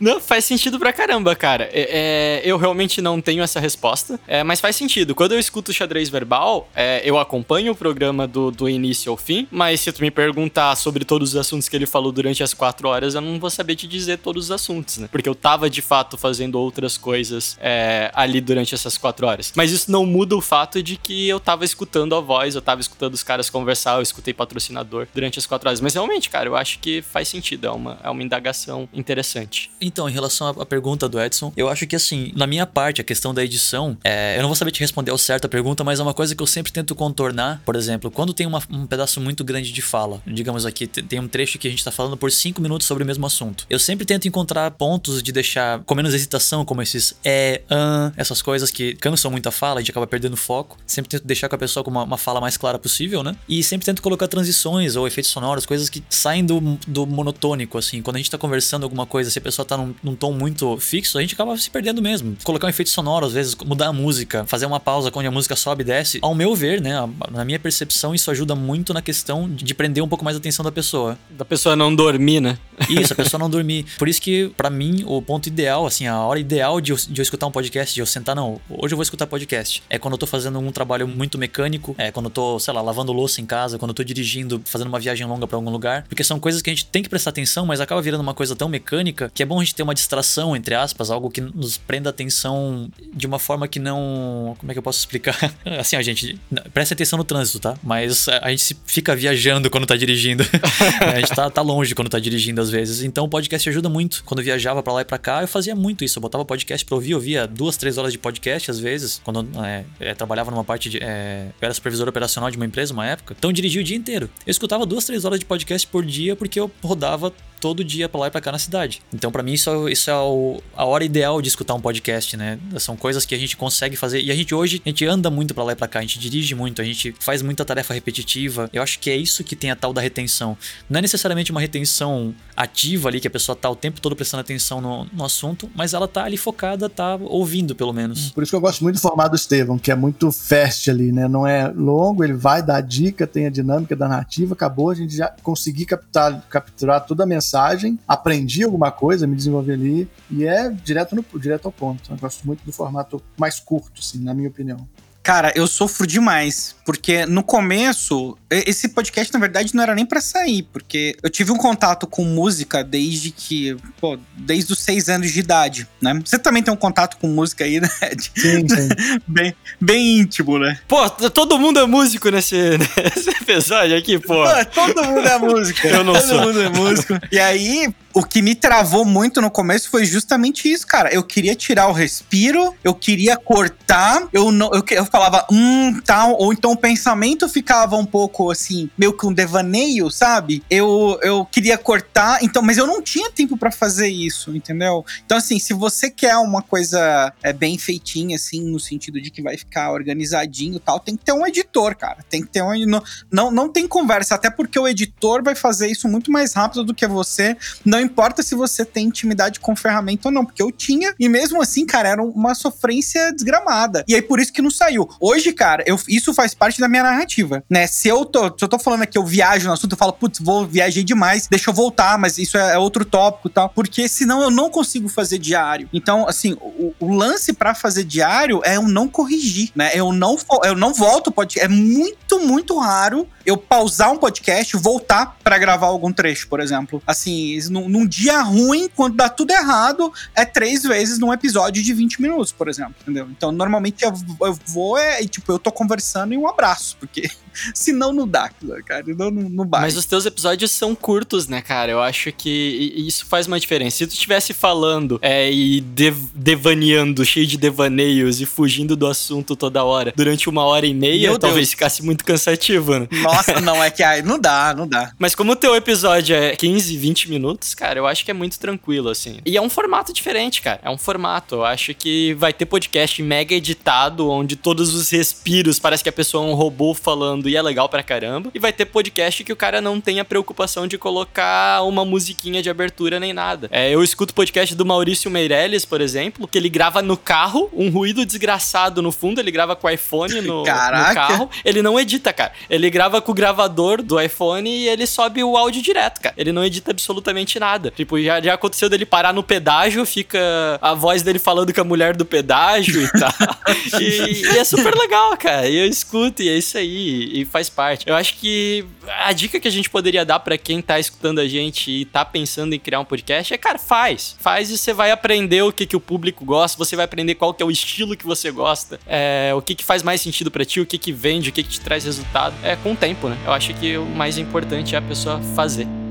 não, faz sentido pra caramba, cara. É, é, eu realmente não tenho essa resposta, é, mas faz sentido. Quando eu escuto xadrez verbal, é, eu acompanho o programa do, do início ao fim, mas se tu me perguntar sobre todos os assuntos que ele falou durante as quatro horas, eu não vou saber te dizer todos os assuntos, né? Porque eu tava de fato fazendo outras coisas é, ali durante essas quatro horas. Mas isso não muda o fato de que eu tava escutando a voz, eu tava escutando os caras conversar, eu escutei patrocinador durante as quatro horas. Mas realmente, cara, eu acho que faz sentido, é uma, é uma indagação interessante. Então, em relação à pergunta do Edson, eu acho que assim, na minha parte, a questão da edição, é, eu não vou saber te responder ao certo a pergunta, mas é uma coisa que eu sempre tento contornar. Por exemplo, quando tem uma, um pedaço muito grande de fala, digamos aqui, tem um trecho que a gente tá falando por cinco minutos sobre o mesmo assunto. Eu sempre tento encontrar pontos de deixar com menos hesitação, como esses é, an, essas coisas que cansam muito a fala, a gente acaba perdendo foco. Sempre tento deixar com a pessoa com uma, uma fala mais clara possível, né? E sempre tento colocar transições ou efeitos sonoros, coisas que saem do, do monotônico, assim. Quando a gente tá conversando alguma coisa, se a pessoa tá num, num tom muito fixo, a gente acaba se perdendo mesmo. Colocar um efeito sonoro, às vezes, mudar a música, fazer uma pausa quando a música sobe e desce. Ao meu ver, né, na minha percepção, isso ajuda muito na questão de prender um pouco mais a atenção da pessoa. Da pessoa não dormir, né? Isso, a pessoa não <laughs> dormir. Por isso que, para mim, o ponto ideal, assim, a hora ideal de eu, de eu escutar um podcast, de eu sentar, não, hoje eu vou escutar podcast. É quando eu tô fazendo um trabalho muito mecânico, é quando eu tô, sei lá, lavando louça em casa, quando eu tô dirigindo, fazendo uma viagem longa para algum lugar. Porque são coisas que a gente tem que prestar atenção, mas acaba virando uma coisa tão mecânica que é bom a gente ter uma distração, entre aspas, algo que nos prenda atenção de uma forma que não. Como é que eu posso explicar? <laughs> Assim, a gente. Presta atenção no trânsito, tá? Mas a gente fica viajando quando tá dirigindo. <laughs> a gente tá, tá longe quando tá dirigindo às vezes. Então o podcast ajuda muito. Quando eu viajava para lá e pra cá, eu fazia muito isso. Eu botava podcast pra ouvir, eu via duas, três horas de podcast às vezes. Quando é, eu trabalhava numa parte de. É, eu era supervisor operacional de uma empresa uma época. Então eu dirigia o dia inteiro. Eu escutava duas, três horas de podcast por dia porque eu rodava todo dia pra lá e pra cá na cidade. Então, para mim, isso, é, isso é o, a hora ideal de escutar um podcast, né? São coisas que a gente consegue fazer. E a gente hoje, a gente anda muito para lá e pra cá, a gente dirige muito, a gente faz muita tarefa repetitiva. Eu acho que é isso que tem a tal da retenção. Não é necessariamente uma retenção ativa ali, que a pessoa tá o tempo todo prestando atenção no, no assunto, mas ela tá ali focada, tá ouvindo pelo menos. Por isso que eu gosto muito do formato do Estevão, que é muito fast ali, né? Não é longo, ele vai dar dica, tem a dinâmica da narrativa, acabou, a gente já conseguir captar, capturar toda a mensagem mensagem, aprendi alguma coisa, me desenvolvi ali, e é direto, no, direto ao ponto. Eu gosto muito do formato mais curto, assim, na minha opinião. Cara, eu sofro demais, porque no começo, esse podcast na verdade não era nem para sair, porque eu tive um contato com música desde que, pô, desde os seis anos de idade, né? Você também tem um contato com música aí, <laughs> né? Sim, sim. bem, bem íntimo, né? Pô, todo mundo é músico nesse, <laughs> nesse episódio aqui, pô. pô todo mundo é músico. eu não todo sou. Todo mundo é músico. E aí, o que me travou muito no começo foi justamente isso, cara. Eu queria tirar o respiro, eu queria cortar, eu não, eu, eu falava, hum, tal, ou então o pensamento ficava um pouco assim, meio que um devaneio, sabe? Eu, eu queria cortar, então, mas eu não tinha tempo pra fazer isso, entendeu? Então, assim, se você quer uma coisa é, bem feitinha, assim, no sentido de que vai ficar organizadinho e tal, tem que ter um editor, cara. Tem que ter um. Não, não, não tem conversa, até porque o editor vai fazer isso muito mais rápido do que você. Não importa se você tem intimidade com ferramenta ou não, porque eu tinha, e mesmo assim, cara, era uma sofrência desgramada. E aí por isso que não saiu. Hoje, cara, eu, isso faz parte da minha narrativa, né? Se eu tô, se eu tô falando aqui, eu viajo no assunto, eu falo, putz, vou viajei demais, deixa eu voltar, mas isso é, é outro tópico e tal, porque senão eu não consigo fazer diário. Então, assim, o, o lance para fazer diário é eu não corrigir, né? Eu não, eu não volto, pode, é muito, muito raro eu pausar um podcast, voltar para gravar algum trecho, por exemplo. Assim, num, num, dia ruim, quando dá tudo errado, é três vezes num episódio de 20 minutos, por exemplo, entendeu? Então, normalmente eu, eu vou é, tipo, eu tô conversando e um abraço, porque <laughs> senão não dá, cara, não, não, não bate. Mas os teus episódios são curtos, né, cara? Eu acho que isso faz uma diferença. Se tu estivesse falando é, e dev devaneando, cheio de devaneios e fugindo do assunto toda hora, durante uma hora e meia, Meu talvez Deus. ficasse muito cansativo, né? Nossa, não, é que aí não dá, não dá. Mas como o teu episódio é 15, 20 minutos, cara, eu acho que é muito tranquilo, assim. E é um formato diferente, cara. É um formato. Eu acho que vai ter podcast mega editado, onde todos os respiros parece que a pessoa é um robô falando e é legal pra caramba. E vai ter podcast que o cara não tem a preocupação de colocar uma musiquinha de abertura nem nada. É, eu escuto podcast do Maurício Meirelles, por exemplo, que ele grava no carro, um ruído desgraçado no fundo, ele grava com o iPhone no, no <laughs> carro. Ele não edita, cara. Ele grava com o gravador do iPhone e ele sobe o áudio direto, cara. Ele não edita absolutamente nada. Tipo, já, já aconteceu dele parar no pedágio, fica a voz dele falando com a mulher do pedágio e tal. <laughs> e, e, é super legal, cara. E eu escuto e é isso aí. E faz parte. Eu acho que a dica que a gente poderia dar para quem tá escutando a gente e tá pensando em criar um podcast é, cara, faz. Faz e você vai aprender o que, que o público gosta, você vai aprender qual que é o estilo que você gosta, é, o que, que faz mais sentido para ti, o que, que vende, o que, que te traz resultado. É com o tempo tempo, né? Eu acho que o mais importante é a pessoa fazer.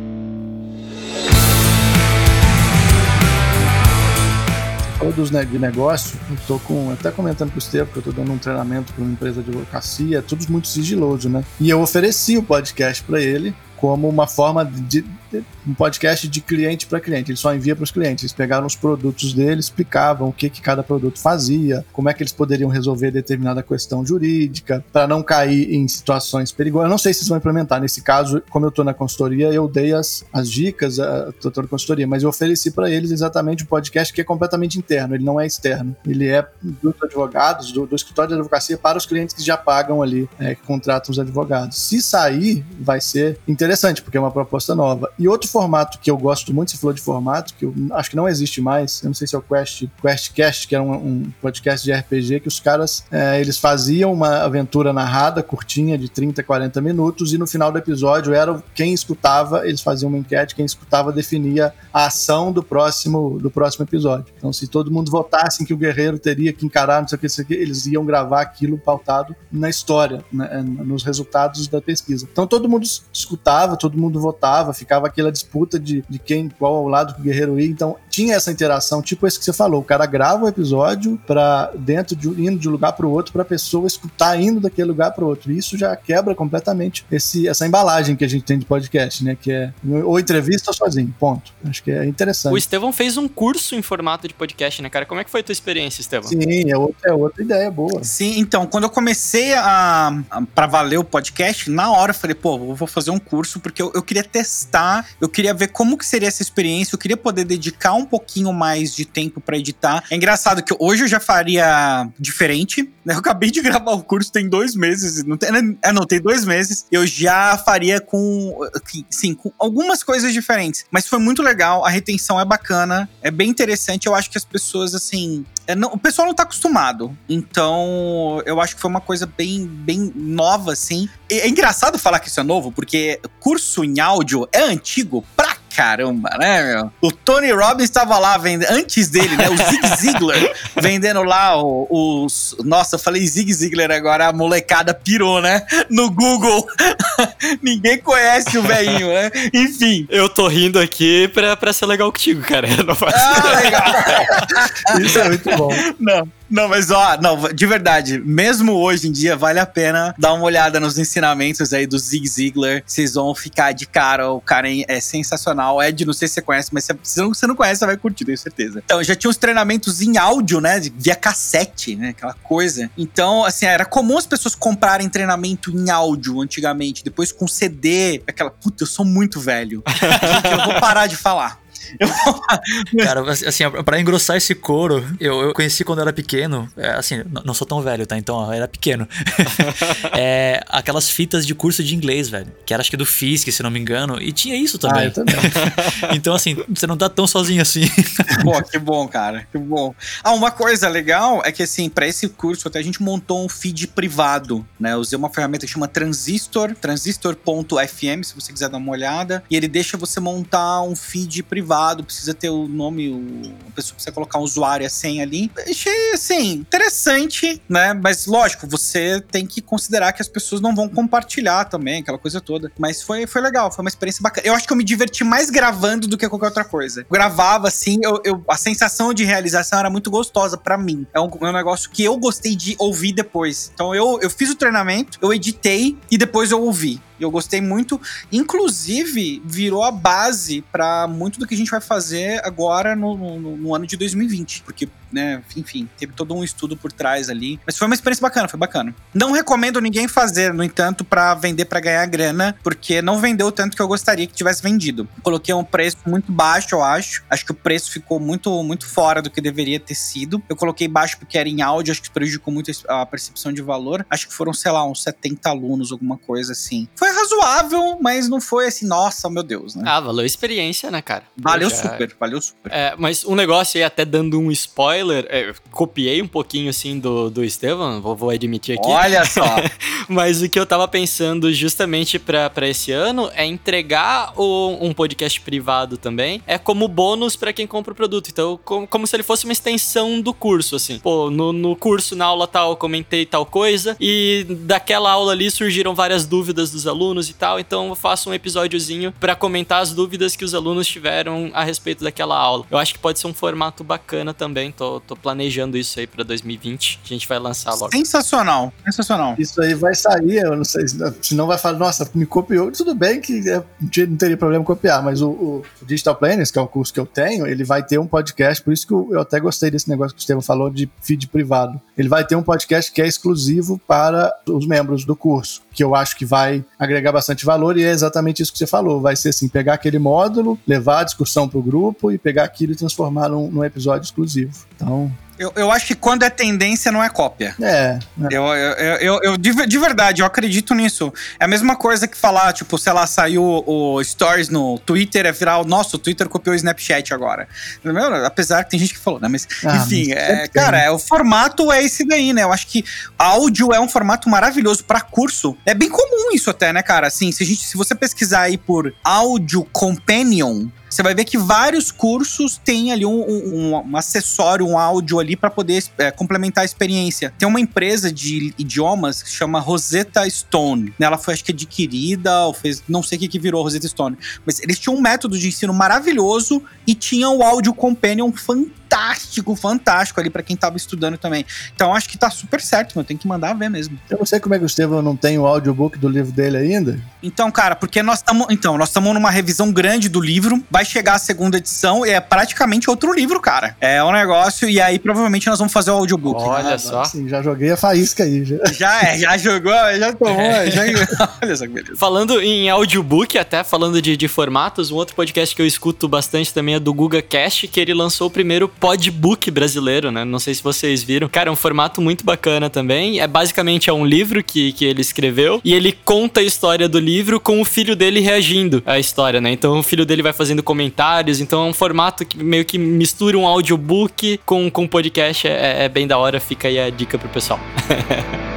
Né, de negócio, tô com, até comentando com o Estevam, que eu tô dando um treinamento para uma empresa de advocacia, é tudo muito sigiloso, né? E eu ofereci o podcast para ele como uma forma de, um podcast de cliente para cliente. Ele só envia para os clientes. Eles pegaram os produtos dele, explicavam o que, que cada produto fazia, como é que eles poderiam resolver determinada questão jurídica, para não cair em situações perigosas. Eu não sei se vão implementar. Nesse caso, como eu estou na consultoria, eu dei as, as dicas, estou na consultoria, mas eu ofereci para eles exatamente um podcast que é completamente interno, ele não é externo. Ele é dos advogados, do, do escritório de advocacia para os clientes que já pagam ali, é, que contratam os advogados. Se sair, vai ser interessante, porque é uma proposta nova. E outro formato que eu gosto muito, você falou de formato, que eu acho que não existe mais, eu não sei se é o Quest, QuestCast, que era um, um podcast de RPG, que os caras, é, eles faziam uma aventura narrada, curtinha, de 30, 40 minutos, e no final do episódio era quem escutava, eles faziam uma enquete, quem escutava definia a ação do próximo, do próximo episódio. Então, se todo mundo votasse em que o guerreiro teria que encarar, não sei o que eles iam gravar aquilo pautado na história, né, nos resultados da pesquisa. Então, todo mundo escutava, todo mundo votava, ficava aquela disputa de, de quem, qual ao lado que o guerreiro ia. Então tinha essa interação, tipo esse que você falou. O cara grava o episódio para dentro de indo de um lugar para o outro para a pessoa escutar indo daquele lugar para o outro. E isso já quebra completamente esse, essa embalagem que a gente tem de podcast, né? Que é ou entrevista ou sozinho, ponto. Acho que é interessante. O Estevão fez um curso em formato de podcast, né, cara? Como é que foi a tua experiência, Estevão? Sim, é outra, é outra ideia boa. Sim, então, quando eu comecei a, a para valer o podcast, na hora eu falei, pô, eu vou fazer um curso porque eu, eu queria testar eu queria ver como que seria essa experiência, eu queria poder dedicar um pouquinho mais de tempo para editar. É engraçado que hoje eu já faria diferente, né? Eu acabei de gravar o curso tem dois meses, não tem, é, não, tem dois meses. Eu já faria com, sim, com algumas coisas diferentes. Mas foi muito legal, a retenção é bacana, é bem interessante. Eu acho que as pessoas, assim, é, não, o pessoal não tá acostumado. Então, eu acho que foi uma coisa bem, bem nova, assim. É engraçado falar que isso é novo, porque curso em áudio é antigo pra caramba, né, meu? O Tony Robbins estava lá vendendo, antes dele, né? O Zig <laughs> Ziglar, vendendo lá os. Nossa, eu falei Zig Ziglar agora, a molecada pirou, né? No Google. <laughs> Ninguém conhece o velhinho, né? Enfim. Eu tô rindo aqui pra, pra ser legal contigo, cara. <laughs> Não faz... Ah, legal. Isso é muito bom. Não. Não, mas ó, não, de verdade, mesmo hoje em dia, vale a pena dar uma olhada nos ensinamentos aí do Zig Ziglar. Vocês vão ficar de cara, o cara é sensacional. Ed, não sei se você conhece, mas se você não conhece, você vai curtir, tenho certeza. Então, já tinha uns treinamentos em áudio, né? Via cassete, né? Aquela coisa. Então, assim, era comum as pessoas comprarem treinamento em áudio antigamente, depois com CD, aquela. Puta, eu sou muito velho. Gente, eu vou parar de falar. <laughs> Cara, assim, pra engrossar esse couro, eu, eu conheci quando eu era pequeno. É, assim, não sou tão velho, tá? Então, eu era pequeno. <laughs> é, aquelas fitas de curso de inglês, velho. Que era acho que do Fisk, se não me engano. E tinha isso também. Ah, eu também. <laughs> então, assim, você não tá tão sozinho assim. Pô, que bom, cara. Que bom. Ah, uma coisa legal é que, assim, pra esse curso até a gente montou um feed privado, né? Eu usei uma ferramenta que chama Transistor, transistor.fm, se você quiser dar uma olhada. E ele deixa você montar um feed privado, precisa ter o nome, o, a pessoa precisa colocar um usuário e a senha ali. Achei, assim, interessante, né? Mas, lógico, você tem que considerar que as pessoas não vão compartilhar também, aquela coisa toda. Mas foi, foi legal, foi uma experiência bacana. Eu acho que eu me diverti mais gravando do que qualquer outra coisa. Eu gravava, assim, eu, eu- a sensação de realização era muito gostosa pra mim. É um, é um negócio que eu gostei de ouvir depois. Então, eu, eu fiz o treinamento, eu editei e depois eu ouvi. Eu gostei muito. Inclusive, virou a base pra muito do que a gente vai fazer agora no, no- no ano de 2020. Porque, né, enfim, teve todo um estudo por trás ali. Mas foi uma experiência bacana, foi bacana. Não recomendo ninguém fazer, no entanto, pra vender pra ganhar grana, porque não vendeu o tanto que eu gostaria que tivesse vendido. Coloquei um preço muito baixo, eu acho. Acho que o preço ficou muito, muito fora do que deveria ter sido. Eu coloquei baixo porque era em áudio, acho que prejudicou muito a percepção de valor. Acho que foram, sei lá, uns 70 alunos, alguma coisa assim. Foi razoável, mas não foi assim, nossa, meu Deus, né? Ah, valeu a experiência, né, cara? Valeu Poxa, super, valeu super. É, mas um negócio aí, até dando um spoiler, é, eu copiei um pouquinho assim do, do Estevam, vou, vou admitir aqui. Olha <laughs> só. Mas o que eu tava pensando justamente pra, pra esse ano é entregar o- um podcast privado também, é como bônus pra quem compra o produto. Então, como, como se ele fosse uma extensão do curso, assim. Pô, no, no curso, na aula tal, eu comentei tal coisa, e daquela aula ali surgiram várias dúvidas dos alunos e tal, então eu faço um episódiozinho pra comentar as dúvidas que os alunos tiveram a respeito daquela aula. Eu acho que pode ser um formato bacana também, tô, tô planejando isso aí pra 2020, a gente vai lançar logo. Sensacional, sensacional. Isso aí vai sair, eu não sei, se não vai falar, nossa, me copiou. Tudo bem que é, não teria problema copiar, mas o, o Digital Planners, que é o curso que eu tenho, ele vai ter um podcast, por isso que eu, eu até gostei desse negócio que o Estevam falou de feed privado. Ele vai ter um podcast que é exclusivo para os membros do curso, que eu acho que vai agregar bastante valor e é exatamente isso que você falou. Vai ser assim, pegar aquele módulo, levar a discussão para o grupo e pegar aquilo e transformar num, num episódio exclusivo. Então, Eu, eu acho que quando é tendência, não é cópia. é, é. Eu, eu, eu, eu- de, de verdade, eu acredito nisso. É a mesma coisa que falar, tipo, sei lá, saiu o, o Stories no Twitter, é viral. Nossa, o Twitter copiou o Snapchat agora. Apesar que tem gente que falou, né? Mas, Ah, enfim, mas é, tem, cara, é, o formato é esse daí, né? Eu acho que áudio é um formato maravilhoso pra curso. É bem comum isso até, né, cara? Assim, se, gente, se você pesquisar aí por áudio companion, você vai ver que vários cursos têm ali um, um- um acessório, um áudio ali para poder é, complementar a experiência. Tem uma empresa de idiomas que chama Rosetta Stone. Ela foi, acho que, adquirida, ou fez. Não sei o que, que virou Rosetta Stone. Mas eles tinham um método de ensino maravilhoso e tinham o áudio companion fantástico, fantástico ali para quem tava estudando também. Então acho que tá super certo, meu. Tem que mandar ver mesmo. Eu não sei como é que o Estevam não tem o audiobook do livro dele ainda. Então, cara, porque nós estamos. Então, nós estamos numa revisão grande do livro. Vai chegar a segunda edição e é praticamente outro livro, cara. É um negócio, e aí provavelmente nós vamos fazer o audiobook. Olha Ah, só. Sim, já joguei a faísca aí. Já. Já é, já jogou, já tomou, já. <laughs> Olha só que beleza. Falando em audiobook, até falando de, de formatos, um outro podcast que eu escuto bastante também é do Guga Cast, que ele lançou o primeiro podbook brasileiro, né? Não sei se vocês viram. Cara, é um formato muito bacana também. É basicamente é um livro que, que ele escreveu e ele conta a história do livro com o filho dele reagindo à história, né? Então o filho dele vai fazendo comentários. Então é um formato que meio que mistura um audiobook com, com podcast. É, é bem da hora. Fica aí a dica pro pessoal. <laughs>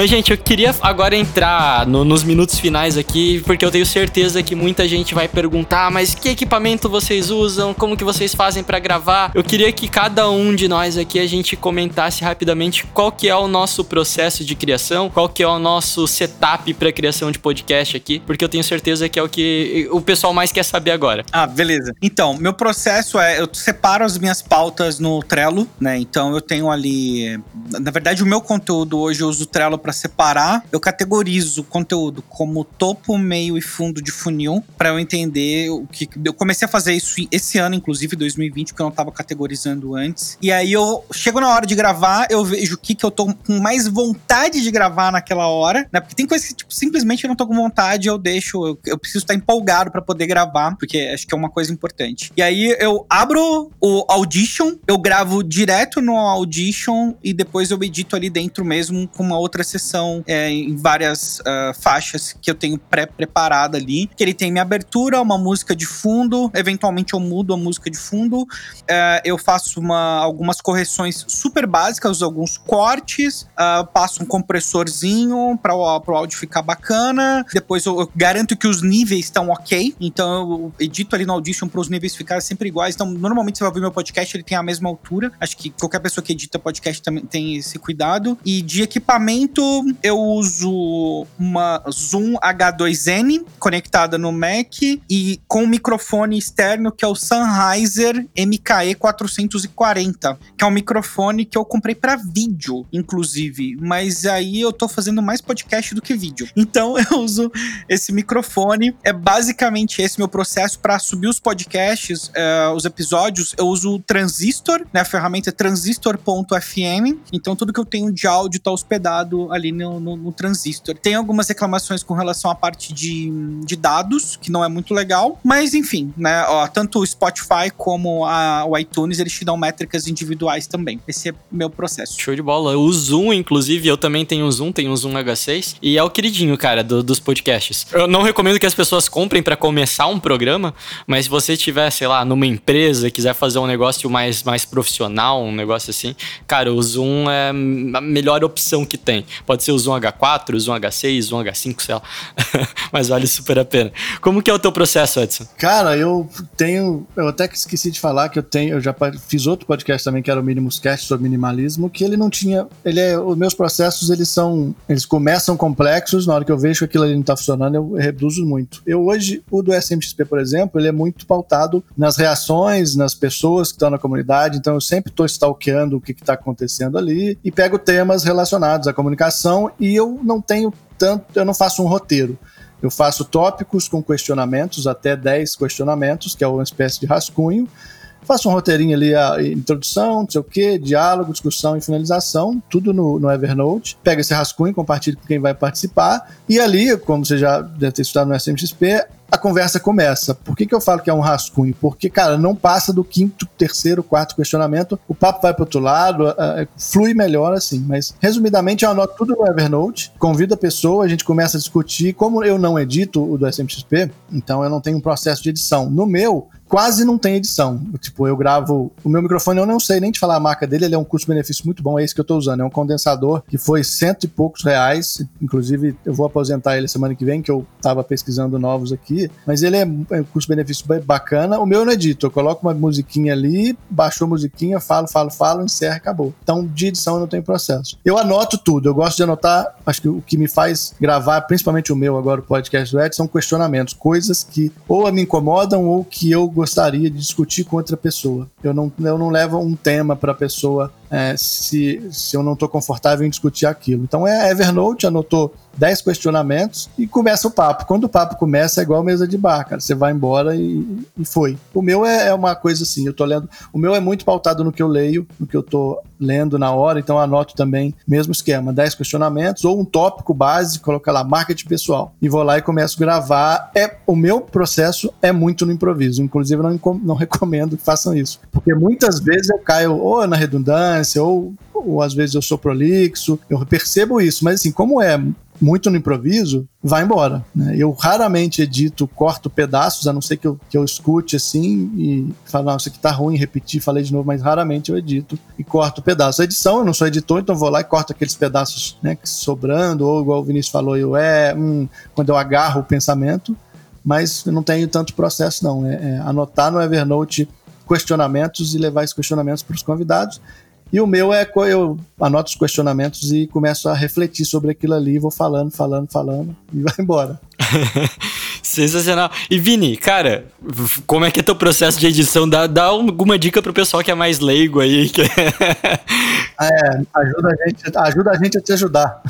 Mas, gente, eu queria agora entrar no- nos minutos finais aqui, porque eu tenho certeza que muita gente vai perguntar, mas que equipamento vocês usam? Como que vocês fazem pra gravar? Eu queria que cada um de nós aqui a gente comentasse rapidamente qual que é o nosso processo de criação, qual que é o nosso setup pra criação de podcast aqui, porque eu tenho certeza que é o que o pessoal mais quer saber agora. Ah, beleza. Então, meu processo é, eu separo as minhas pautas no Trello, né? Então eu tenho ali, na verdade o meu conteúdo hoje eu uso o Trello para separar. Eu categorizo o conteúdo como topo, meio e fundo de funil para eu entender o que eu comecei a fazer isso esse ano, inclusive 2020, porque eu não tava categorizando antes. E aí eu chego na hora de gravar, eu vejo o que que eu tô com mais vontade de gravar naquela hora, né? Porque tem coisas que tipo, simplesmente eu não tô com vontade, eu deixo, eu, eu preciso estar empolgado para poder gravar, porque acho que é uma coisa importante. E aí eu abro o Audition, eu gravo direto no Audition e depois eu edito ali dentro mesmo com uma outra sessão é, em várias ah, faixas que eu tenho pré-preparada ali. Que ele tem minha abertura, uma música de fundo, eventualmente eu mudo a música de fundo, é, eu faço uma, algumas correções super básicas, alguns cortes, ah, passo um compressorzinho para o áudio ficar bacana. Depois eu, eu garanto que os níveis estão ok. Então eu edito ali no Audition para os níveis ficarem sempre iguais. Então, normalmente você vai ouvir meu podcast, ele tem a mesma altura. Acho que qualquer pessoa que edita podcast também tem esse cuidado. E de equipamento, eu uso uma Zoom H2N conectada no Mac e com um microfone externo que é o Sennheiser MKE 440, que é um microfone que eu comprei para vídeo, inclusive. Mas aí eu tô fazendo mais podcast do que vídeo. Então <laughs> eu uso esse microfone. É basicamente esse meu processo para subir os podcasts, eh, os episódios. Eu uso o Transistor, né? A ferramenta é transistor.fm. Então tudo que eu tenho de áudio tá hospedado ali no, no- no Transistor. Tem algumas reclamações com relação à parte de, de dados, que não é muito legal. Mas enfim, né? Ó, tanto o Spotify como a- o iTunes, eles te dão métricas individuais também. Esse é meu processo. Show de bola. O Zoom, inclusive, eu também tenho um Zoom, tenho um Zoom H6. E é o queridinho, cara, do- dos podcasts. Eu não recomendo que as pessoas comprem pra começar um programa, mas se você tiver, sei lá, numa empresa, quiser fazer um negócio mais, mais profissional, um negócio assim, cara, o Zoom é a melhor opção que tem. Pode ser o Zoom H4, o Zoom H6, o Zoom H5, sei lá. <laughs> mas vale super a pena. Como que é o teu processo, Edson? Cara, eu tenho. Eu até que esqueci de falar que eu tenho. Eu já fiz outro podcast também, que era o Minimus Cast sobre minimalismo, que ele não tinha. Ele é. Os meus processos, eles são. Eles começam complexos. Na hora que eu vejo que aquilo ali não tá funcionando, eu reduzo muito. Eu hoje, o do SMXP, por exemplo, ele é muito pautado nas reações, nas pessoas que estão na comunidade. Então eu sempre estou stalkeando o que está acontecendo ali e pego temas relacionados à comunicação e eu não tenho tanto. Eu não faço um roteiro. Eu faço tópicos com questionamentos, até 10 questionamentos, que é uma espécie de rascunho. Faço um roteirinho ali, a introdução, não sei o quê, diálogo, discussão e finalização, tudo no, no Evernote. Pego esse rascunho, compartilho com quem vai participar. E ali, como você já deve ter estudado no SMXP, a conversa começa. Por que, que eu falo que é um rascunho? Porque, cara, não passa do quinto, terceiro, quarto questionamento, o papo vai para outro lado, ah, flui melhor assim. Mas, resumidamente, eu anoto tudo no Evernote, convido a pessoa, a gente começa a discutir. Como eu não edito o do SMXP, então eu não tenho um processo de edição. No meu, quase não tem edição. Tipo, eu gravo. O meu microfone, eu não sei nem te falar a marca dele, ele é um custo-benefício muito bom, é esse que eu tô usando. É um condensador que foi cento e poucos reais. Inclusive, eu vou aposentar ele semana que vem, que eu tava pesquisando novos aqui. Mas ele é é custo-benefício bacana. O meu eu não edito, eu coloco uma musiquinha ali, baixou a musiquinha, falo, falo, falo, encerra, acabou. Então, de edição eu não tenho processo. Eu anoto tudo, eu gosto de anotar, acho que o que me faz gravar, principalmente o meu agora, o podcast do Ed, são questionamentos, coisas que ou me incomodam ou que eu gostaria de discutir com outra pessoa. Eu não, eu não levo um tema para a pessoa é, se, se eu não estou confortável em discutir aquilo. Então é Evernote, anotou 10 questionamentos e começa o papo. Quando o papo começa é igual mesa de bar, cara. Você vai embora e, e foi. O meu é, é uma coisa assim, eu tô lendo. O meu é muito pautado no que eu leio, no que eu tô lendo na hora, então anoto também, mesmo esquema, 10 questionamentos ou um tópico base, coloca lá, marketing pessoal. E vou lá e começo a gravar. É, o meu processo é muito no improviso. Inclusive, não, não <laughs> recomendo que façam isso. Porque muitas vezes eu caio ou na redundância, ou, ou às vezes eu sou prolixo. Eu percebo isso, mas assim, como é muito no improviso, vai embora. Né? Eu raramente edito, corto pedaços, a não ser que eu, que eu escute assim e falo, não, isso aqui tá ruim, repetir, falei de novo, mas raramente eu edito e corto pedaços. A edição, eu não sou editor, então vou lá e corto aqueles pedaços né, sobrando, ou igual o Vinícius falou, eu é, hum, quando eu agarro o pensamento, mas eu não tenho tanto processo, não. É, é anotar no Evernote questionamentos e levar esses questionamentos para os convidados. E o meu é eu anoto os questionamentos e começo a refletir sobre aquilo ali, vou falando, falando, falando e vai embora. <laughs> Sensacional. E Vini, cara, como é que é teu processo de edição? Dá, dá alguma dica pro pessoal que é mais leigo aí. Que... <laughs> é, ajuda a gente, ajuda a gente a te ajudar.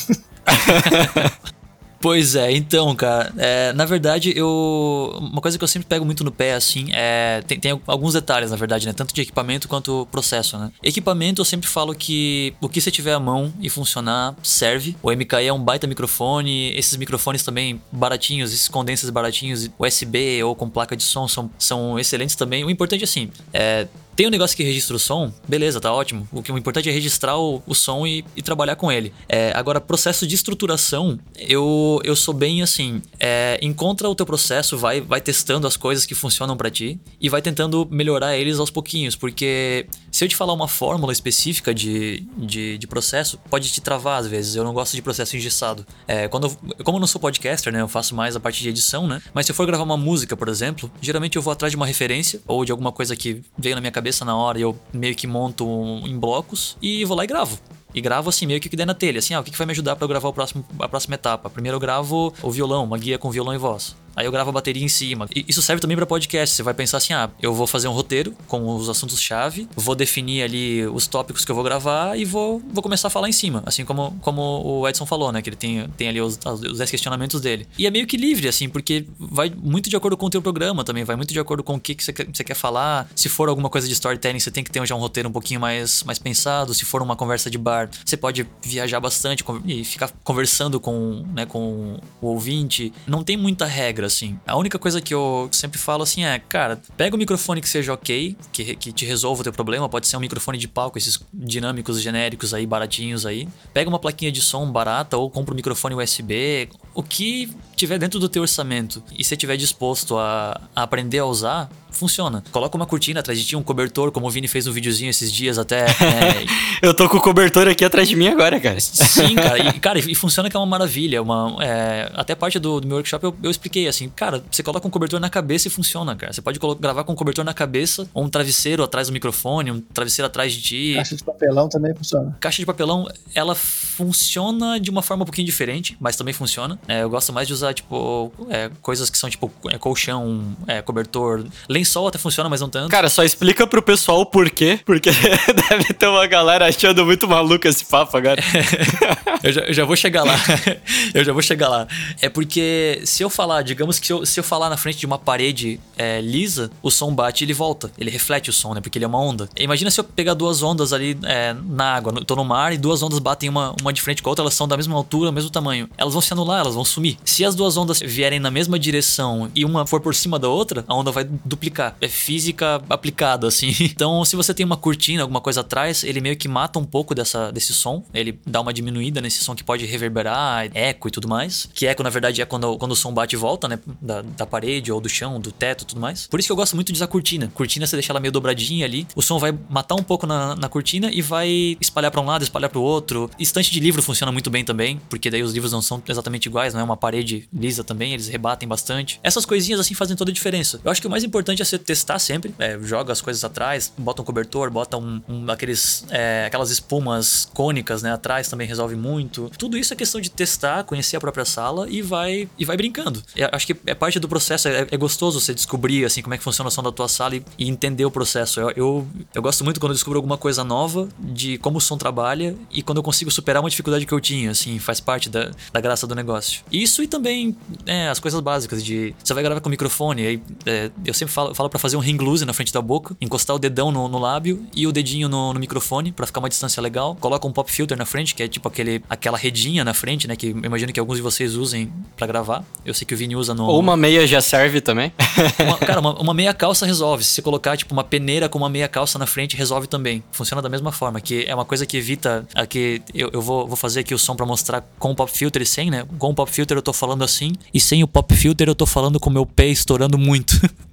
<laughs> Pois é, então, cara, é, na verdade, eu. Uma coisa que eu sempre pego muito no pé, assim, é. Tem, tem, alguns detalhes, na verdade, né? Tanto de equipamento quanto processo, né? Equipamento, eu sempre falo que o que você tiver à mão e funcionar, serve. O MKE é um baita microfone, esses microfones também baratinhos, esses condensers baratinhos, USB ou com placa de som são, são excelentes também. O importante, assim, é tem um negócio que registra o som, beleza, tá ótimo. O que o importante é registrar o, o som e, e, trabalhar com ele. É, agora, processo de estruturação, eu, eu sou bem assim. É, encontra o teu processo, vai, vai testando as coisas que funcionam para ti e vai tentando melhorar eles aos pouquinhos, porque se eu te falar uma fórmula específica de, de, de processo, pode te travar às vezes. Eu não gosto de processo engessado. É, quando eu, como eu não sou podcaster, né, eu faço mais a parte de edição, né? Mas se eu for gravar uma música, por exemplo, geralmente eu vou atrás de uma referência ou de alguma coisa que veio na minha cabeça cabeça na hora e eu meio que monto em blocos e vou lá e gravo. E gravo assim, meio que o que der na telha. Assim, ah, o que vai me ajudar para eu gravar o próximo, a próxima etapa? Primeiro eu gravo o violão, uma guia com violão e voz. Aí eu gravo a bateria em cima. E isso serve também para podcast. Você vai pensar assim: ah, eu vou fazer um roteiro com os assuntos-chave, vou definir ali os tópicos que eu vou gravar e vou, vou começar a falar em cima. Assim como, como o Edson falou, né? Que ele tem, tem ali os, os 10 questionamentos dele. E é meio que livre, assim, porque vai muito de acordo com o teu programa também, vai muito de acordo com o que, que você, quer, você quer falar. Se for alguma coisa de storytelling, você tem que ter já um roteiro um pouquinho mais, mais pensado. Se for uma conversa de bar, você pode viajar bastante e ficar conversando com, né, com o ouvinte. Não tem muita regra, assim. A única coisa que eu sempre falo assim é, cara, pega o microfone que seja ok, que, que te resolva o teu problema. Pode ser um microfone de palco, esses dinâmicos genéricos aí, baratinhos aí. Pega uma plaquinha de som barata ou compra um microfone USB. O que tiver dentro do teu orçamento e você estiver disposto a, a aprender a usar, funciona. Coloca uma cortina atrás de ti, um cobertor, como o Vini fez no videozinho esses dias até. <laughs> É... eu tô com o cobertor aqui atrás de mim agora, cara. Sim, cara. E, <laughs> cara, e funciona que é uma maravilha. Uma, é... Até parte do, do meu workshop eu, eu, expliquei assim, cara, você coloca um cobertor na cabeça e funciona, cara. Você pode gravar com um cobertor na cabeça, ou um travesseiro atrás do microfone, um travesseiro atrás de ti. Caixa de papelão também funciona. Caixa de papelão, ela funciona de uma forma um pouquinho diferente, mas também funciona. É, eu gosto mais de usar, tipo, é, coisas que são tipo é, colchão, é, cobertor, lençol até funciona, mas não tanto. Cara, só explica pro pessoal o porquê, porque <laughs> deve ter uma galera achando muito maluco esse papo agora. <laughs> eu, já, eu, já, vou chegar lá. <laughs> eu já vou chegar lá. É porque se eu falar, digamos que se eu, se eu falar na frente de uma parede é, lisa, o som bate e ele volta. Ele reflete o som, né? Porque ele é uma onda. Imagina se eu pegar duas ondas ali é, na água, tô no mar e duas ondas batem uma, uma de frente com a outra, elas são da mesma altura, mesmo tamanho. Elas vão se anular, elas vão sumir. Se as duas ondas vierem na mesma direção e uma for por cima da outra, a onda vai duplicar. É física aplicada, assim. <laughs> Então, se você tem uma cortina, alguma coisa atrás, ele meio que mata um pouco dessa, desse som. Ele dá uma diminuída nesse som que pode reverberar, eco e tudo mais. Que eco, na verdade, é quando, quando o som bate e volta, né? Da, da parede ou do chão, do teto e tudo mais. Por isso que eu gosto muito de usar cortina. Cortina, você deixa ela meio dobradinha ali. O som vai matar um pouco na, na cortina e vai espalhar para um lado, espalhar para o outro. Estante de livro funciona muito bem também, porque daí os livros não são exatamente iguais, não é uma parede lisa também, eles rebatem bastante. Essas coisinhas assim fazem toda a diferença. Eu acho que o mais importante é você testar sempre, é, joga as coisas atrás, bota um cobertor, bota um, um aqueles, é, aquelas espumas cônicas, né, atrás também resolve muito. Tudo isso é questão de testar, conhecer a própria sala e vai e vai brincando. Acho que é parte do processo, é, é, gostoso você descobrir assim como é que funciona o som da tua sala e, e entender o processo. Eu, eu, eu, gosto muito quando eu descubro alguma coisa nova de como o som trabalha e quando eu consigo superar uma dificuldade que eu tinha, assim, faz parte da, da graça do negócio. Isso e também é, as coisas básicas de você vai gravar com microfone, aí é, eu sempre falo, falo para fazer um ring loose na frente da boca, encostar o dedão no, no lábio e o dedinho no, no microfone para ficar uma distância legal. Coloca um pop filter na frente, que é tipo aquele, aquela redinha na frente, né? Que eu imagino que alguns de vocês usem para gravar. Eu sei que o Vini usa no. Ou uma meia já serve também. <laughs> Uma- cara, uma, uma meia calça resolve. Se você colocar, tipo, uma peneira com uma meia calça na frente, resolve também. Funciona da mesma forma, que é uma coisa que evita. Que eu, eu vou, vou fazer aqui o som pra mostrar com o pop filter e sem, né? Com o pop filter eu tô falando assim, e sem o pop filter eu tô falando com o meu pé estourando muito. <laughs>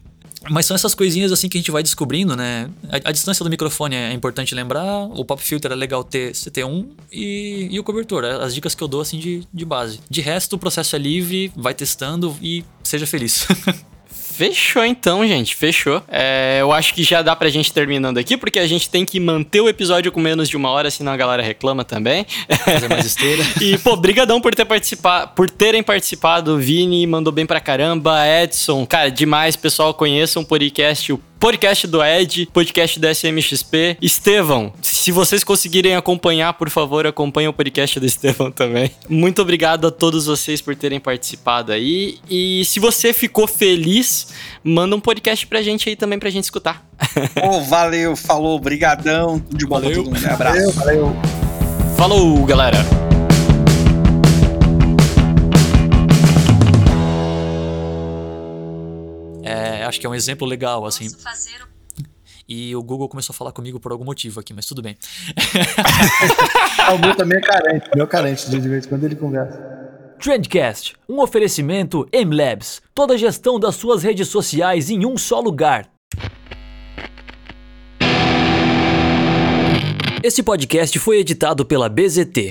Mas são essas coisinhas assim que a gente vai descobrindo, né? A, a distância do microfone é importante lembrar, o pop filter é legal ter, você ter um e, e o cobertor. é As dicas que eu dou assim de, de base. De resto, o processo é livre, vai testando e seja feliz. <laughs> Fechou então, gente. Fechou. É, eu acho que já dá pra gente terminando aqui, porque a gente tem que manter o episódio com menos de uma hora, senão a galera reclama também. Fazer mais esteira. <laughs> E, pô, brigadão por ter participado, por terem participado. Vini mandou bem pra caramba. Edson, cara, demais, pessoal. Conheçam o podcast, o podcast do Ed, podcast da SMXP. Estevão, se vocês conseguirem acompanhar, por favor, acompanhem o podcast do Estevão também. Muito obrigado a todos vocês por terem participado aí. E se você ficou feliz, manda um podcast pra gente aí também pra gente escutar. <laughs> Ô, valeu, falou, brigadão. Tudo de bom pra Valeu. todo mundo. Um abraço. Valeu. Falou, galera! É, acho que é um exemplo legal, assim. E o Google começou a falar comigo por algum motivo aqui, mas tudo bem. Ah, <laughs> o meu também é carente. O meu é carente, de vez em quando ele conversa. Trendcast, um oferecimento MLabs. Toda a gestão das suas redes sociais em um só lugar. Esse podcast foi editado pela BZT.